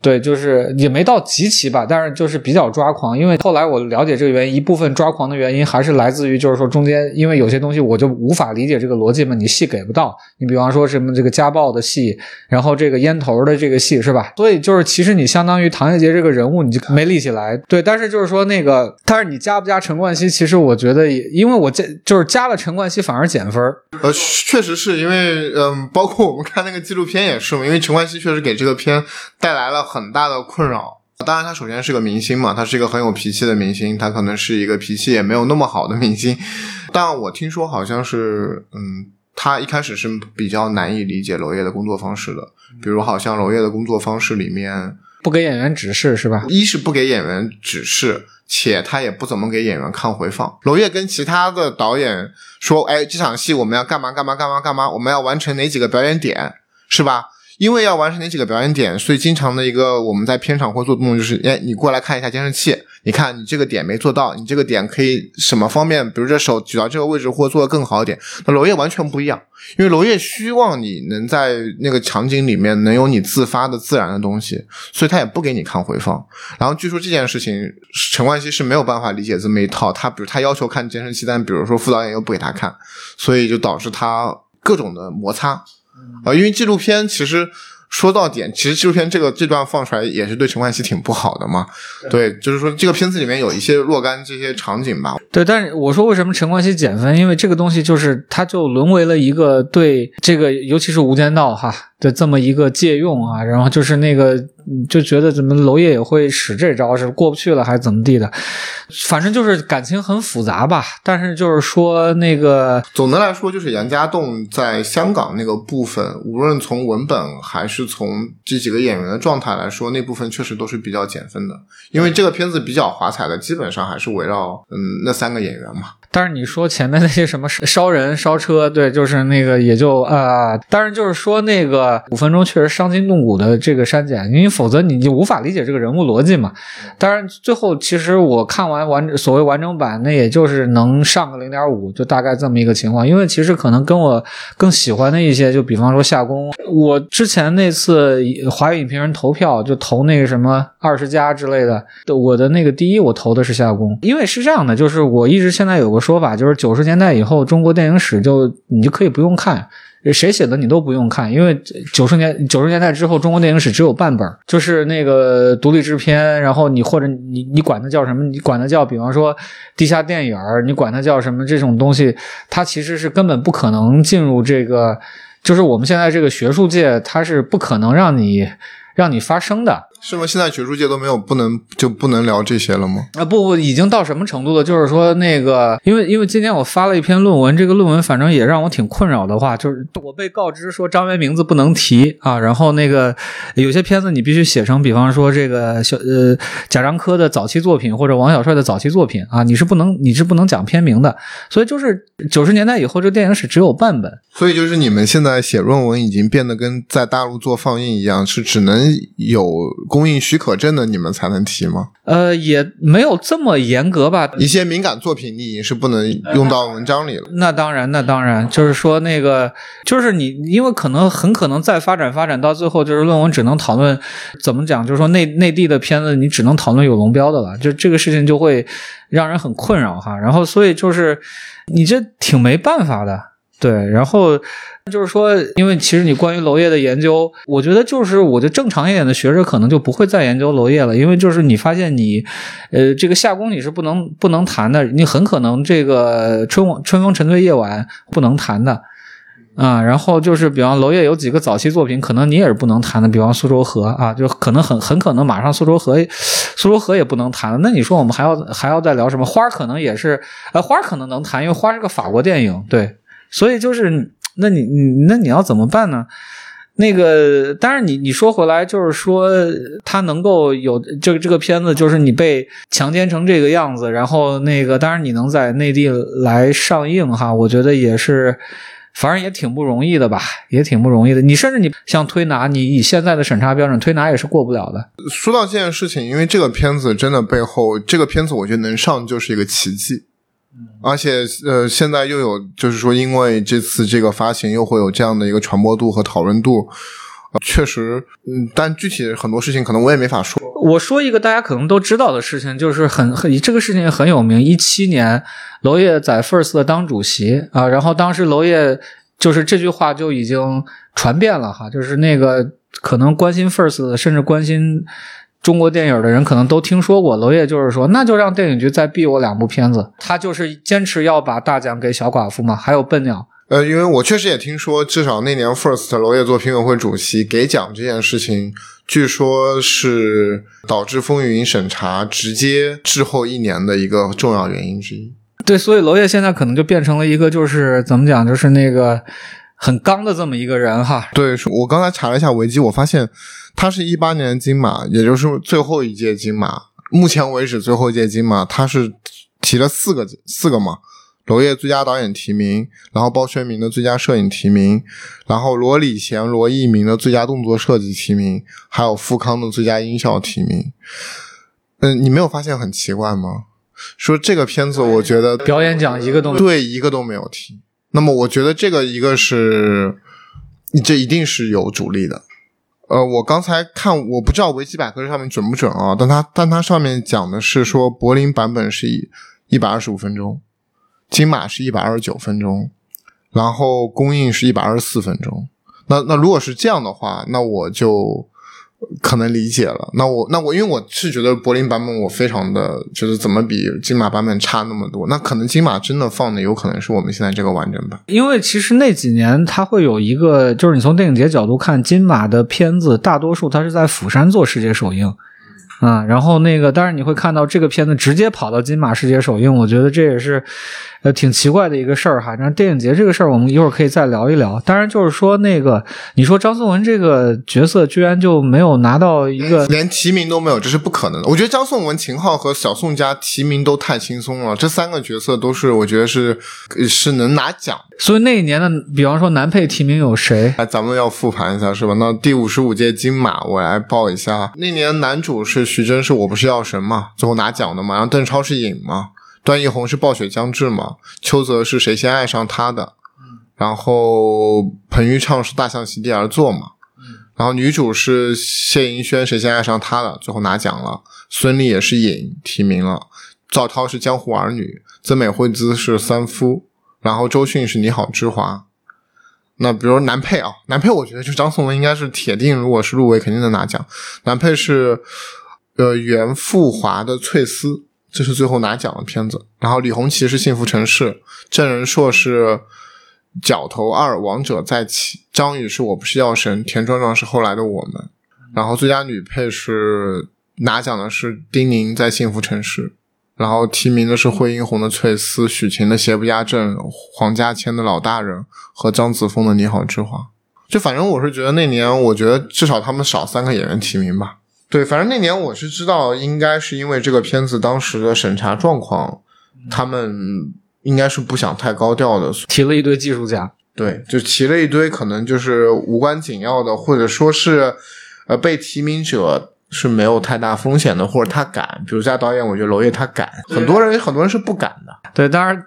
对，就是也没到极其吧，但是就是比较抓狂。因为后来我了解这个原因，一部分抓狂的原因还是来自于，就是说中间因为有些东西我就无法理解这个逻辑嘛，你戏给不到。你比方说什么这个家暴的戏，然后这个烟头的这个戏是吧？所以就是其实你相当于唐人杰这个人物你就没立起来。对，但是就是说那个，但是你加不加陈冠希，其实我觉得也因为我加就是加了陈冠希反而减分呃，确实是因为嗯，包括我们看那个纪录片也是嘛，因为陈冠希确实给这个片带来了。很大的困扰。当然，他首先是个明星嘛，他是一个很有脾气的明星，他可能是一个脾气也没有那么好的明星。但我听说好像是，嗯，他一开始是比较难以理解娄烨的工作方式的。比如，好像娄烨的工作方式里面不给演员指示，是吧？一是不给演员指示，且他也不怎么给演员看回放。娄烨跟其他的导演说：“哎，这场戏我们要干嘛干嘛干嘛干嘛，我们要完成哪几个表演点，是吧？”因为要完成那几个表演点，所以经常的一个我们在片场会做动作就是，哎，你过来看一下监视器，你看你这个点没做到，你这个点可以什么方面，比如这手举到这个位置或做的更好一点。那娄烨完全不一样，因为娄烨希望你能在那个场景里面能有你自发的自然的东西，所以他也不给你看回放。然后据说这件事情，陈冠希是没有办法理解这么一套，他比如他要求看监视器，但比如说副导演又不给他看，所以就导致他各种的摩擦。啊，因为纪录片其实说到点，其实纪录片这个这段放出来也是对陈冠希挺不好的嘛。对，就是说这个片子里面有一些若干这些场景吧。对，但是我说为什么陈冠希减分？因为这个东西就是他就沦为了一个对这个，尤其是《无间道》哈。的这么一个借用啊，然后就是那个就觉得怎么娄烨也会使这招，是过不去了还是怎么地的，反正就是感情很复杂吧。但是就是说那个总的来说，就是杨家栋在香港那个部分，无论从文本还是从这几个演员的状态来说，那部分确实都是比较减分的。因为这个片子比较华彩的，基本上还是围绕嗯那三个演员嘛。但是你说前面那些什么 烧人、烧车，对，就是那个也就啊，当然就是说那个五分钟确实伤筋动骨的这个删减，因为否则你就无法理解这个人物逻辑嘛。当然最后其实我看完完所谓完整版，那也就是能上个零点五，就大概这么一个情况。因为其实可能跟我更喜欢的一些，就比方说夏宫，我之前那次华语影评人投票就投那个什么 二十加之类的，我的那个第一我投的是夏宫，因为是这样的，就是我一直现在有个。说法就是九十年代以后，中国电影史就你就可以不用看，谁写的你都不用看，因为九十年九十年代之后，中国电影史只有半本，就是那个独立制片，然后你或者你你管它叫什么？你管它叫，比方说地下电影你管它叫什么？这种东西，它其实是根本不可能进入这个，就是我们现在这个学术界，它是不可能让你让你发声的。是吗？现在学术界都没有不能就不能聊这些了吗？啊不不，已经到什么程度了？就是说那个，因为因为今天我发了一篇论文，这个论文反正也让我挺困扰的话，就是我被告知说张元名字不能提啊，然后那个有些片子你必须写成，比方说这个小呃贾樟柯的早期作品或者王小帅的早期作品啊，你是不能你是不能讲片名的。所以就是九十年代以后，这电影史只有半本。所以就是你们现在写论文已经变得跟在大陆做放映一样，是只能有。供应许可证的你们才能提吗？呃，也没有这么严格吧。一些敏感作品你已经是不能用到文章里了。那当然，那当然，就是说那个，就是你，因为可能很可能再发展发展到最后，就是论文只能讨论怎么讲，就是说内内地的片子你只能讨论有龙标的了，就这个事情就会让人很困扰哈。然后所以就是你这挺没办法的。对，然后就是说，因为其实你关于娄烨的研究，我觉得就是，我觉得正常一点的学者可能就不会再研究娄烨了，因为就是你发现你，呃，这个夏宫你是不能不能谈的，你很可能这个春春风沉醉夜晚不能谈的，啊，然后就是比方娄烨有几个早期作品，可能你也是不能谈的，比方苏州河啊，就可能很很可能马上苏州河苏州河也不能谈了，那你说我们还要还要再聊什么？花可能也是，呃，花可能能谈，因为花是个法国电影，对。所以就是，那你你那你要怎么办呢？那个，当然你你说回来，就是说他能够有这个这个片子，就是你被强奸成这个样子，然后那个，当然你能在内地来上映哈，我觉得也是，反正也挺不容易的吧，也挺不容易的。你甚至你像推拿，你以现在的审查标准，推拿也是过不了的。说到这件事情，因为这个片子真的背后，这个片子我觉得能上就是一个奇迹。而且，呃，现在又有，就是说，因为这次这个发行，又会有这样的一个传播度和讨论度，确实，嗯，但具体很多事情可能我也没法说。我说一个大家可能都知道的事情，就是很很这个事情很有名。一七年，娄烨在 First 当主席啊，然后当时娄烨就是这句话就已经传遍了哈，就是那个可能关心 First 的，甚至关心。中国电影的人可能都听说过，娄烨就是说，那就让电影局再毙我两部片子。他就是坚持要把大奖给小寡妇嘛，还有笨鸟。呃，因为我确实也听说，至少那年 First 娄烨做评委会主席给奖这件事情，据说是导致风云审查直接滞后一年的一个重要原因之一。对，所以娄烨现在可能就变成了一个，就是怎么讲，就是那个很刚的这么一个人哈。对，我刚才查了一下维基，我发现。他是一八年金马，也就是最后一届金马，目前为止最后一届金马，他是提了四个四个嘛，娄烨最佳导演提名，然后包轩明的最佳摄影提名，然后罗礼贤、罗艺明的最佳动作设计提名，还有富康的最佳音效提名。嗯，你没有发现很奇怪吗？说这个片子，我觉得表演奖一个都对一个都没有提。那么我觉得这个一个是，这一定是有主力的。呃，我刚才看，我不知道维基百科上面准不准啊？但它但它上面讲的是说，柏林版本是一一百二十五分钟，金马是一百二十九分钟，然后公映是一百二十四分钟。那那如果是这样的话，那我就可能理解了。那我那我因为我是觉得柏林版本我非常的就是怎么比金马版本差那么多？那可能金马真的放的有可能是我们现在这个完整版。因为其实那几年它会有一个，就是你从电影节角度看，金马的片子大多数它是在釜山做世界首映。啊，然后那个，当然你会看到这个片子直接跑到金马世界首映，我觉得这也是，呃，挺奇怪的一个事儿哈。那电影节这个事儿，我们一会儿可以再聊一聊。当然，就是说那个，你说张颂文这个角色居然就没有拿到一个连提名都没有，这是不可能的。我觉得张颂文、秦昊和小宋佳提名都太轻松了，这三个角色都是我觉得是是能拿奖。所以那一年的，比方说男配提名有谁？哎，咱们要复盘一下是吧？那第五十五届金马，我来报一下。那年男主是徐峥，是我不是药神嘛，最后拿奖的嘛。然后邓超是影嘛，段奕宏是暴雪将至嘛，邱泽是谁先爱上他的，然后彭昱畅是大象席地而坐嘛，然后女主是谢盈萱，谁先爱上他的，最后拿奖了。孙俪也是影提名了，赵涛是江湖儿女，曾美惠孜是三夫。然后周迅是你好之华，那比如男配啊，男配我觉得就张颂文应该是铁定，如果是入围肯定能拿奖。男配是呃袁富华的《翠丝》，这是最后拿奖的片子。然后李红旗是《幸福城市》，郑仁硕是《角头二王者再起》，张宇是我不是药神，田壮壮是后来的我们。然后最佳女配是拿奖的是丁宁在《幸福城市》。然后提名的是惠英红的《翠丝》，许晴的《邪不压正》，黄家千的《老大人》和张子枫的《你好之华》。就反正我是觉得那年，我觉得至少他们少三个演员提名吧。对，反正那年我是知道，应该是因为这个片子当时的审查状况，他们应该是不想太高调的，提了一堆技术家。对，就提了一堆可能就是无关紧要的，或者说是呃被提名者。是没有太大风险的，或者他敢，比如家导演，我觉得娄烨他敢，很多人很多人是不敢的。对，当然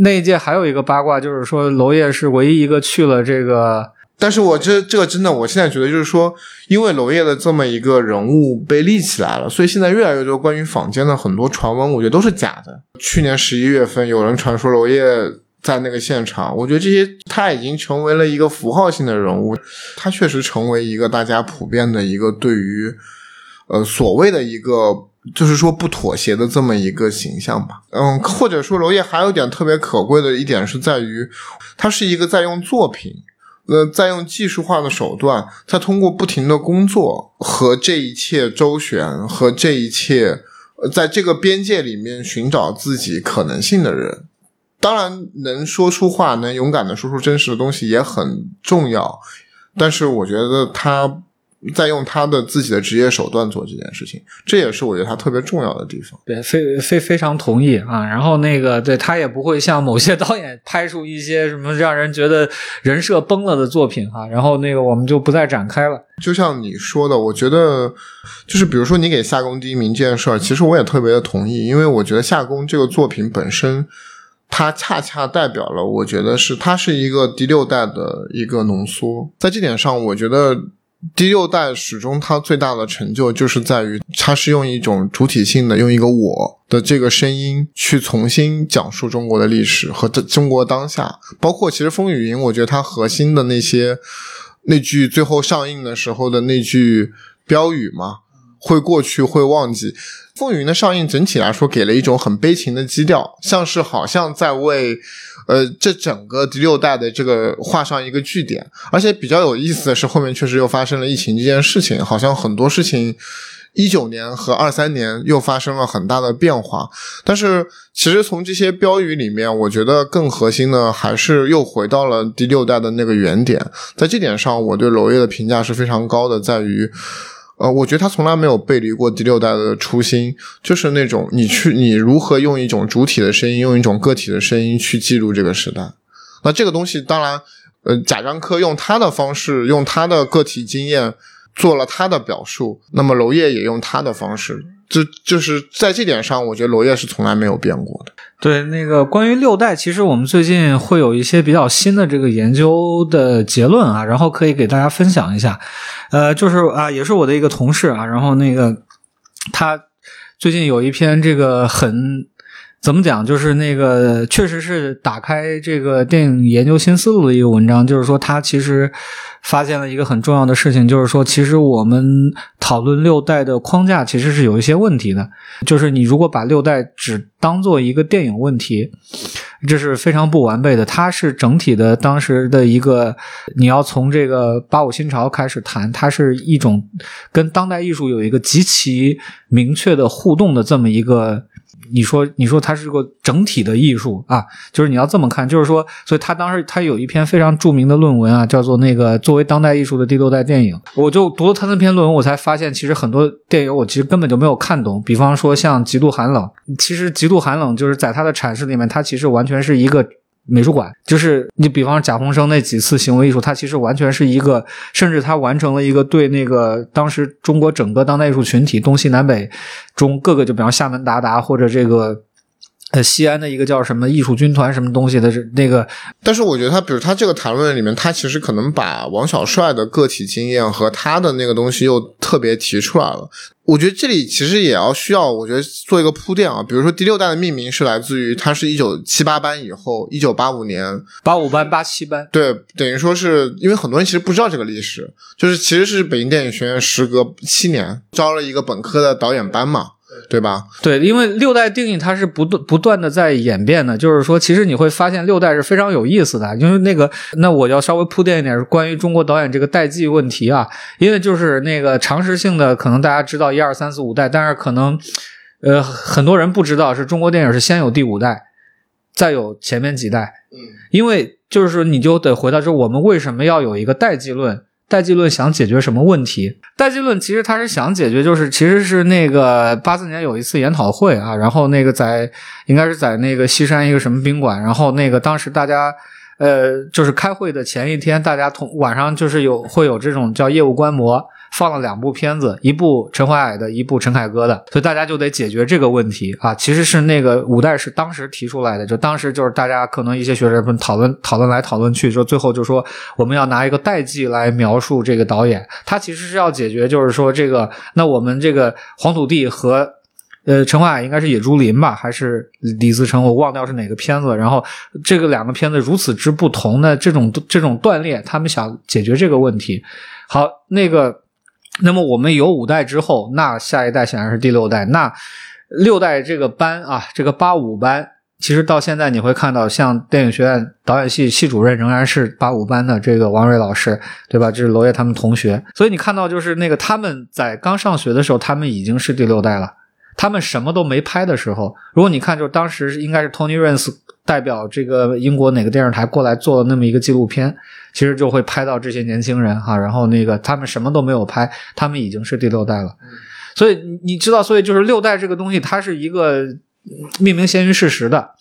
那一届还有一个八卦，就是说娄烨是唯一一个去了这个。但是我这这个真的，我现在觉得就是说，因为娄烨的这么一个人物被立起来了，所以现在越来越多关于坊间的很多传闻，我觉得都是假的。去年十一月份，有人传说娄烨。在那个现场，我觉得这些他已经成为了一个符号性的人物，他确实成为一个大家普遍的一个对于。呃，所谓的一个就是说不妥协的这么一个形象吧，嗯，或者说娄烨还有一点特别可贵的一点是在于，他是一个在用作品，那再用技术化的手段，再通过不停的工作和这一切周旋和这一切，在这个边界里面寻找自己可能性的人。当然，能说出话，能勇敢的说出真实的东西也很重要，但是我觉得他。在用他的自己的职业手段做这件事情，这也是我觉得他特别重要的地方。对，非非非常同意啊。然后那个，对他也不会像某些导演拍出一些什么让人觉得人设崩了的作品哈。然后那个，我们就不再展开了。就像你说的，我觉得就是比如说你给夏宫第一名这件事儿，其实我也特别的同意，因为我觉得夏宫这个作品本身，它恰恰代表了，我觉得是它是一个第六代的一个浓缩。在这点上，我觉得。第六代始终，它最大的成就就是在于，它是用一种主体性的，用一个我的这个声音去重新讲述中国的历史和中国当下。包括其实《风雨云》，我觉得它核心的那些那句最后上映的时候的那句标语嘛，会过去，会忘记。《风云》的上映整体来说给了一种很悲情的基调，像是好像在为。呃，这整个第六代的这个画上一个句点，而且比较有意思的是，后面确实又发生了疫情这件事情，好像很多事情，一九年和二三年又发生了很大的变化。但是，其实从这些标语里面，我觉得更核心的还是又回到了第六代的那个原点。在这点上，我对娄烨的评价是非常高的，在于。呃，我觉得他从来没有背离过第六代的初心，就是那种你去你如何用一种主体的声音，用一种个体的声音去记录这个时代。那这个东西当然，呃，贾樟柯用他的方式，用他的个体经验做了他的表述，那么娄烨也用他的方式。就就是在这点上，我觉得娄烨是从来没有变过的。对，那个关于六代，其实我们最近会有一些比较新的这个研究的结论啊，然后可以给大家分享一下。呃，就是啊，也是我的一个同事啊，然后那个他最近有一篇这个很怎么讲？就是那个，确实是打开这个电影研究新思路的一个文章。就是说，他其实发现了一个很重要的事情，就是说，其实我们讨论六代的框架其实是有一些问题的。就是你如果把六代只当做一个电影问题，这是非常不完备的。它是整体的当时的一个，你要从这个八五新潮开始谈，它是一种跟当代艺术有一个极其明确的互动的这么一个。你说，你说它是个整体的艺术啊，就是你要这么看，就是说，所以他当时他有一篇非常著名的论文啊，叫做那个作为当代艺术的第六代电影。我就读了他那篇论文，我才发现，其实很多电影我其实根本就没有看懂。比方说像《极度寒冷》，其实《极度寒冷》就是在他的阐释里面，他其实完全是一个。美术馆就是你，比方贾宏声那几次行为艺术，他其实完全是一个，甚至他完成了一个对那个当时中国整个当代艺术群体东西南北中各个，就比方厦门达达或者这个呃西安的一个叫什么艺术军团什么东西的这那个。但是我觉得他，比如他这个谈论里面，他其实可能把王小帅的个体经验和他的那个东西又特别提出来了。我觉得这里其实也要需要，我觉得做一个铺垫啊。比如说第六代的命名是来自于，他是一九七八班以后，一九八五年八五班八七班，对，等于说是因为很多人其实不知道这个历史，就是其实是北京电影学院时隔七年招了一个本科的导演班嘛。对吧？对，因为六代定义它是不断不断的在演变的，就是说，其实你会发现六代是非常有意思的。因为那个，那我要稍微铺垫一点，是关于中国导演这个代际问题啊。因为就是那个常识性的，可能大家知道一二三四五代，但是可能呃很多人不知道，是中国电影是先有第五代，再有前面几代。嗯，因为就是说，你就得回到，就是我们为什么要有一个代际论？代际论想解决什么问题？代际论其实他是想解决，就是其实是那个八四年有一次研讨会啊，然后那个在应该是在那个西山一个什么宾馆，然后那个当时大家呃就是开会的前一天，大家同晚上就是有会有这种叫业务观摩。放了两部片子，一部陈怀矮的，一部陈凯歌的，所以大家就得解决这个问题啊。其实是那个五代是当时提出来的，就当时就是大家可能一些学者们讨论讨论来讨论去，就最后就说我们要拿一个代际来描述这个导演，他其实是要解决，就是说这个那我们这个黄土地和呃陈怀矮应该是野猪林吧，还是李自成，我忘掉是哪个片子。然后这个两个片子如此之不同的这种这种断裂，他们想解决这个问题。好，那个。那么我们有五代之后，那下一代显然是第六代。那六代这个班啊，这个八五班，其实到现在你会看到，像电影学院导演系系主任仍然是八五班的这个王瑞老师，对吧？这是娄烨他们同学。所以你看到就是那个他们在刚上学的时候，他们已经是第六代了。他们什么都没拍的时候，如果你看，就当时应该是 Tony Rance 代表这个英国哪个电视台过来做了那么一个纪录片。其实就会拍到这些年轻人哈，然后那个他们什么都没有拍，他们已经是第六代了。所以你知道，所以就是六代这个东西，它是一个命名先于事实的。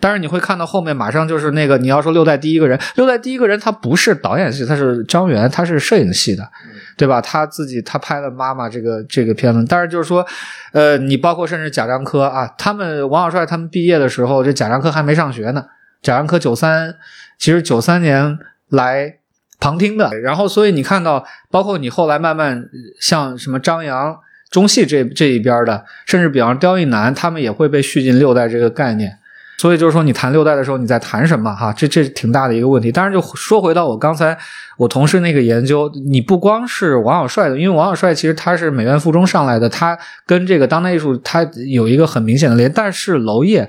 但是你会看到后面马上就是那个你要说六代第一个人，六代第一个人他不是导演系，他是张元，他是摄影系的，对吧？他自己他拍了《妈妈》这个这个片子。但是就是说，呃，你包括甚至贾樟柯啊，他们王小帅他们毕业的时候，这贾樟柯还没上学呢。贾樟柯九三，其实九三年。来旁听的，然后所以你看到，包括你后来慢慢像什么张扬、中戏这这一边的，甚至比方刁亦男，他们也会被续进六代这个概念。所以就是说，你谈六代的时候，你在谈什么？哈，这这挺大的一个问题。当然，就说回到我刚才我同事那个研究，你不光是王小帅的，因为王小帅其实他是美院附中上来的，他跟这个当代艺术他有一个很明显的联。但是娄烨，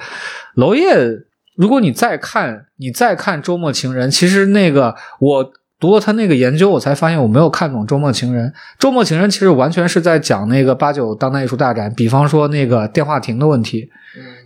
娄烨。如果你再看，你再看《周末情人》，其实那个我读了他那个研究，我才发现我没有看懂《周末情人》。《周末情人》其实完全是在讲那个八九当代艺术大展，比方说那个电话亭的问题，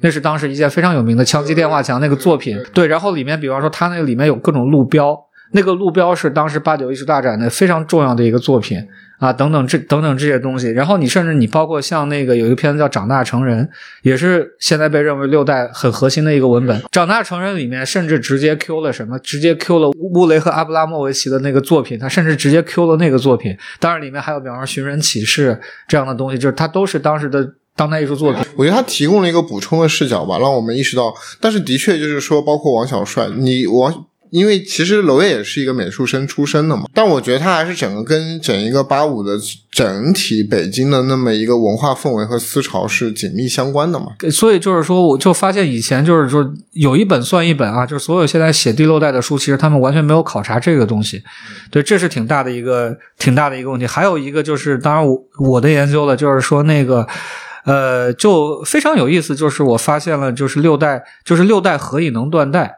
那是当时一件非常有名的枪击电话墙那个作品。对，然后里面比方说他那个里面有各种路标，那个路标是当时八九艺术大展的非常重要的一个作品。啊，等等这等等这些东西，然后你甚至你包括像那个有一个片子叫《长大成人》，也是现在被认为六代很核心的一个文本。《长大成人》里面甚至直接 Q 了什么？直接 Q 了乌雷和阿布拉莫维奇的那个作品，他甚至直接 Q 了那个作品。当然里面还有比方说《寻人启事》这样的东西，就是它都是当时的当代艺术作品。我觉得他提供了一个补充的视角吧，让我们意识到。但是的确就是说，包括王小帅，你王。因为其实娄烨也是一个美术生出身的嘛，但我觉得他还是整个跟整一个八五的整体北京的那么一个文化氛围和思潮是紧密相关的嘛。所以就是说，我就发现以前就是说有一本算一本啊，就是所有现在写第六代的书，其实他们完全没有考察这个东西。对，这是挺大的一个挺大的一个问题。还有一个就是，当然我我的研究了，就是说那个。呃，就非常有意思，就是我发现了，就是六代，就是六代何以能断代？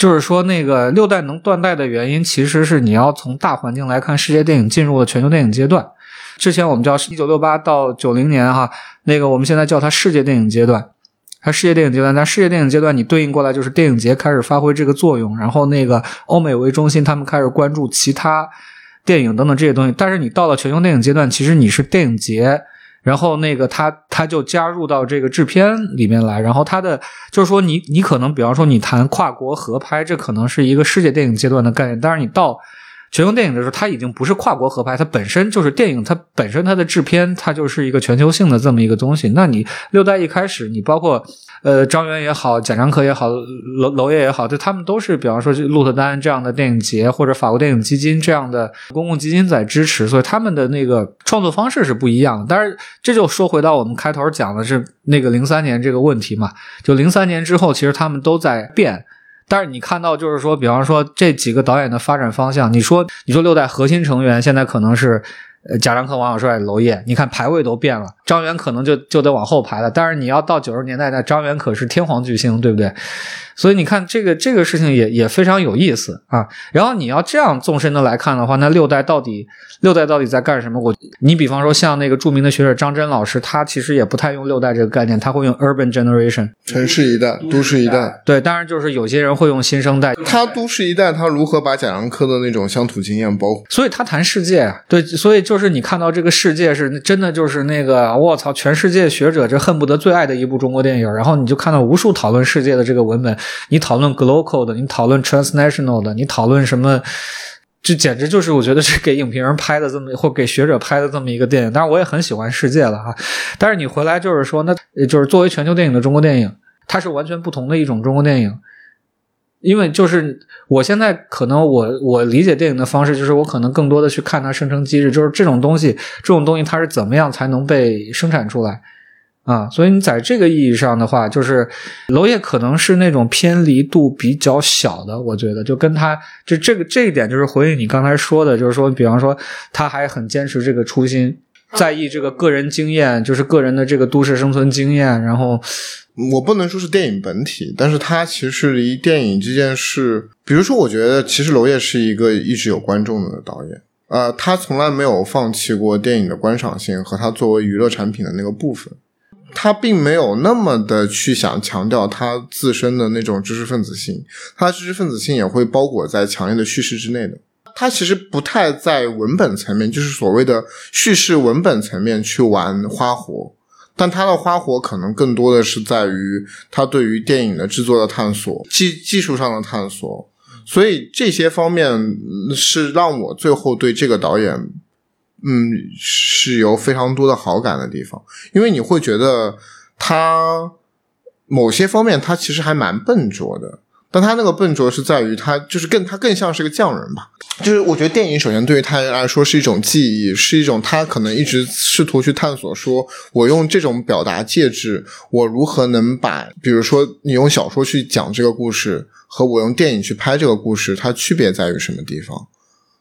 就是说，那个六代能断代的原因，其实是你要从大环境来看，世界电影进入了全球电影阶段。之前我们叫一九六八到九零年，哈，那个我们现在叫它世界电影阶段，它世界电影阶段，但世界电影阶段你对应过来就是电影节开始发挥这个作用，然后那个欧美为中心，他们开始关注其他电影等等这些东西。但是你到了全球电影阶段，其实你是电影节。然后那个他他就加入到这个制片里面来，然后他的就是说你你可能比方说你谈跨国合拍，这可能是一个世界电影阶段的概念，但是你到。全球电影的时候，它已经不是跨国合拍，它本身就是电影，它本身它的制片，它就是一个全球性的这么一个东西。那你六代一开始，你包括呃张元也好，贾樟柯也好，娄娄烨也好，就他们都是，比方说鹿特丹这样的电影节，或者法国电影基金这样的公共基金在支持，所以他们的那个创作方式是不一样的。但是这就说回到我们开头讲的是那个零三年这个问题嘛，就零三年之后，其实他们都在变。但是你看到，就是说，比方说这几个导演的发展方向，你说，你说六代核心成员现在可能是。呃，贾樟柯、王小帅、娄烨，你看排位都变了，张元可能就就得往后排了。但是你要到九十年代，那张元可是天皇巨星，对不对？所以你看这个这个事情也也非常有意思啊。然后你要这样纵深的来看的话，那六代到底六代到底在干什么？我你比方说像那个著名的学者张真老师，他其实也不太用六代这个概念，他会用 urban generation，城市一代、都市一代。对，当然就是有些人会用新生代。他都市一代，他如何把贾樟柯的那种乡土经验包？所以他谈世界啊，对，所以。就是你看到这个世界是真的，就是那个我操，全世界学者这恨不得最爱的一部中国电影。然后你就看到无数讨论世界的这个文本，你讨论 global 的，你讨论 transnational 的，你讨论什么，这简直就是我觉得是给影评人拍的这么或给学者拍的这么一个电影。当然我也很喜欢世界了哈，但是你回来就是说，那就是作为全球电影的中国电影，它是完全不同的一种中国电影。因为就是我现在可能我我理解电影的方式就是我可能更多的去看它生成机制，就是这种东西这种东西它是怎么样才能被生产出来啊？所以你在这个意义上的话，就是娄烨可能是那种偏离度比较小的，我觉得就跟他就这个这一点就是回应你刚才说的，就是说比方说他还很坚持这个初心，在意这个个人经验，就是个人的这个都市生存经验，然后。我不能说是电影本体，但是他其实离电影这件事，比如说，我觉得其实娄烨是一个一直有观众的导演，呃，他从来没有放弃过电影的观赏性和他作为娱乐产品的那个部分，他并没有那么的去想强调他自身的那种知识分子性，他知识分子性也会包裹在强烈的叙事之内的，他其实不太在文本层面，就是所谓的叙事文本层面去玩花活。但他的花活可能更多的是在于他对于电影的制作的探索、技技术上的探索，所以这些方面是让我最后对这个导演，嗯，是有非常多的好感的地方。因为你会觉得他某些方面他其实还蛮笨拙的。但他那个笨拙是在于他就是更他更像是个匠人吧，就是我觉得电影首先对于他来说是一种技艺，是一种他可能一直试图去探索，说我用这种表达介质，我如何能把，比如说你用小说去讲这个故事，和我用电影去拍这个故事，它区别在于什么地方？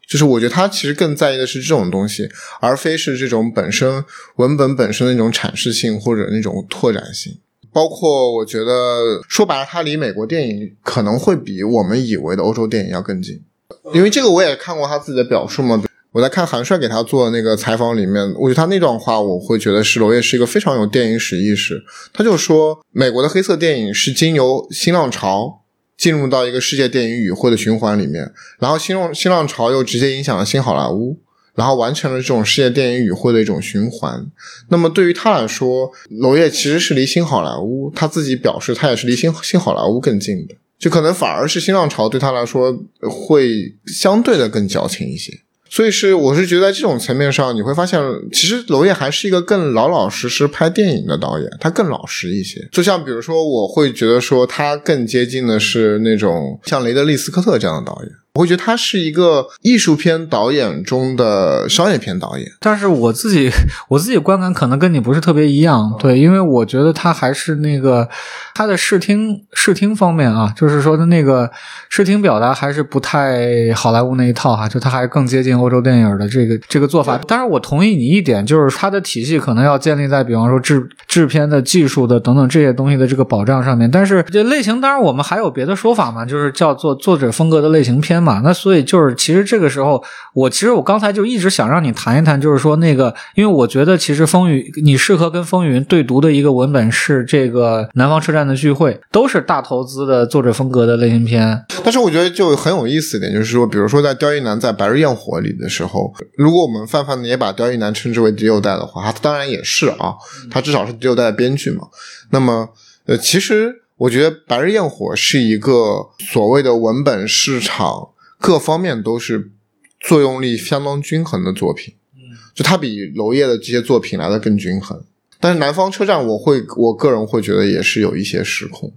就是我觉得他其实更在意的是这种东西，而非是这种本身文本本身的那种阐释性或者那种拓展性。包括我觉得说白了，它离美国电影可能会比我们以为的欧洲电影要更近，因为这个我也看过他自己的表述嘛。我在看韩帅给他做的那个采访里面，我觉得他那段话，我会觉得是娄烨是一个非常有电影史意识。他就说，美国的黑色电影是经由新浪潮进入到一个世界电影语汇的循环里面，然后新浪新浪潮又直接影响了新好莱坞。然后完成了这种世界电影语汇的一种循环。那么对于他来说，娄烨其实是离新好莱坞，他自己表示他也是离新新好莱坞更近的，就可能反而是新浪潮对他来说会相对的更矫情一些。所以是我是觉得在这种层面上，你会发现，其实娄烨还是一个更老老实实拍电影的导演，他更老实一些。就像比如说，我会觉得说他更接近的是那种像雷德利·斯科特这样的导演。我会觉得他是一个艺术片导演中的商业片导演，但是我自己我自己观感可能跟你不是特别一样，对，因为我觉得他还是那个他的视听视听方面啊，就是说的那个视听表达还是不太好莱坞那一套哈，就他还更接近欧洲电影的这个这个做法。当然，我同意你一点，就是他的体系可能要建立在比方说制制片的技术的等等这些东西的这个保障上面。但是这类型，当然我们还有别的说法嘛，就是叫做作者风格的类型片嘛。那所以就是，其实这个时候，我其实我刚才就一直想让你谈一谈，就是说那个，因为我觉得其实风雨你适合跟风云对读的一个文本是这个《南方车站的聚会》，都是大投资的作者风格的类型片。但是我觉得就很有意思一点，就是说，比如说在刁亦男在《白日焰火》里的时候，如果我们泛泛的也把刁亦男称之为第六代的话，他当然也是啊，他至少是第六代的编剧嘛。那么，呃，其实我觉得《白日焰火》是一个所谓的文本市场。各方面都是作用力相当均衡的作品，就它比娄烨的这些作品来的更均衡。但是南方车站，我会我个人会觉得也是有一些失控，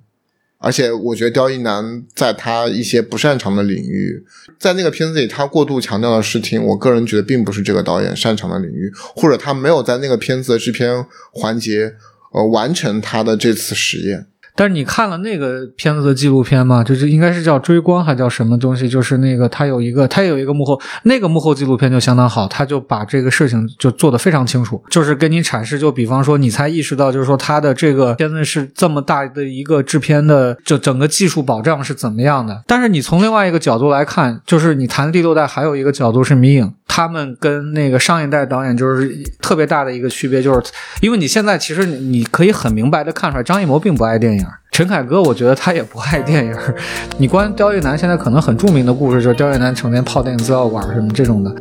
而且我觉得刁亦男在他一些不擅长的领域，在那个片子里他过度强调的视听，我个人觉得并不是这个导演擅长的领域，或者他没有在那个片子的制片环节呃完成他的这次实验。但是你看了那个片子的纪录片吗？就是应该是叫追光还叫什么东西？就是那个他有一个他有一个幕后那个幕后纪录片就相当好，他就把这个事情就做得非常清楚，就是跟你阐释，就比方说你才意识到，就是说他的这个片子是这么大的一个制片的，就整个技术保障是怎么样的。但是你从另外一个角度来看，就是你谈第六代还有一个角度是迷影，他们跟那个上一代导演就是特别大的一个区别，就是因为你现在其实你可以很明白的看出来，张艺谋并不爱电影。陈凯歌，我觉得他也不爱电影。你关刁亦男现在可能很著名的故事，就是刁亦男成天泡电影资料馆什么这种的。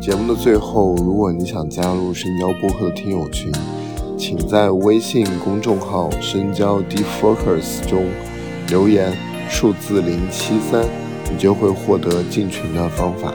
节目的最后，如果你想加入深交播客的听友群，请在微信公众号“深交 Defocus” 中留言数字零七三，你就会获得进群的方法。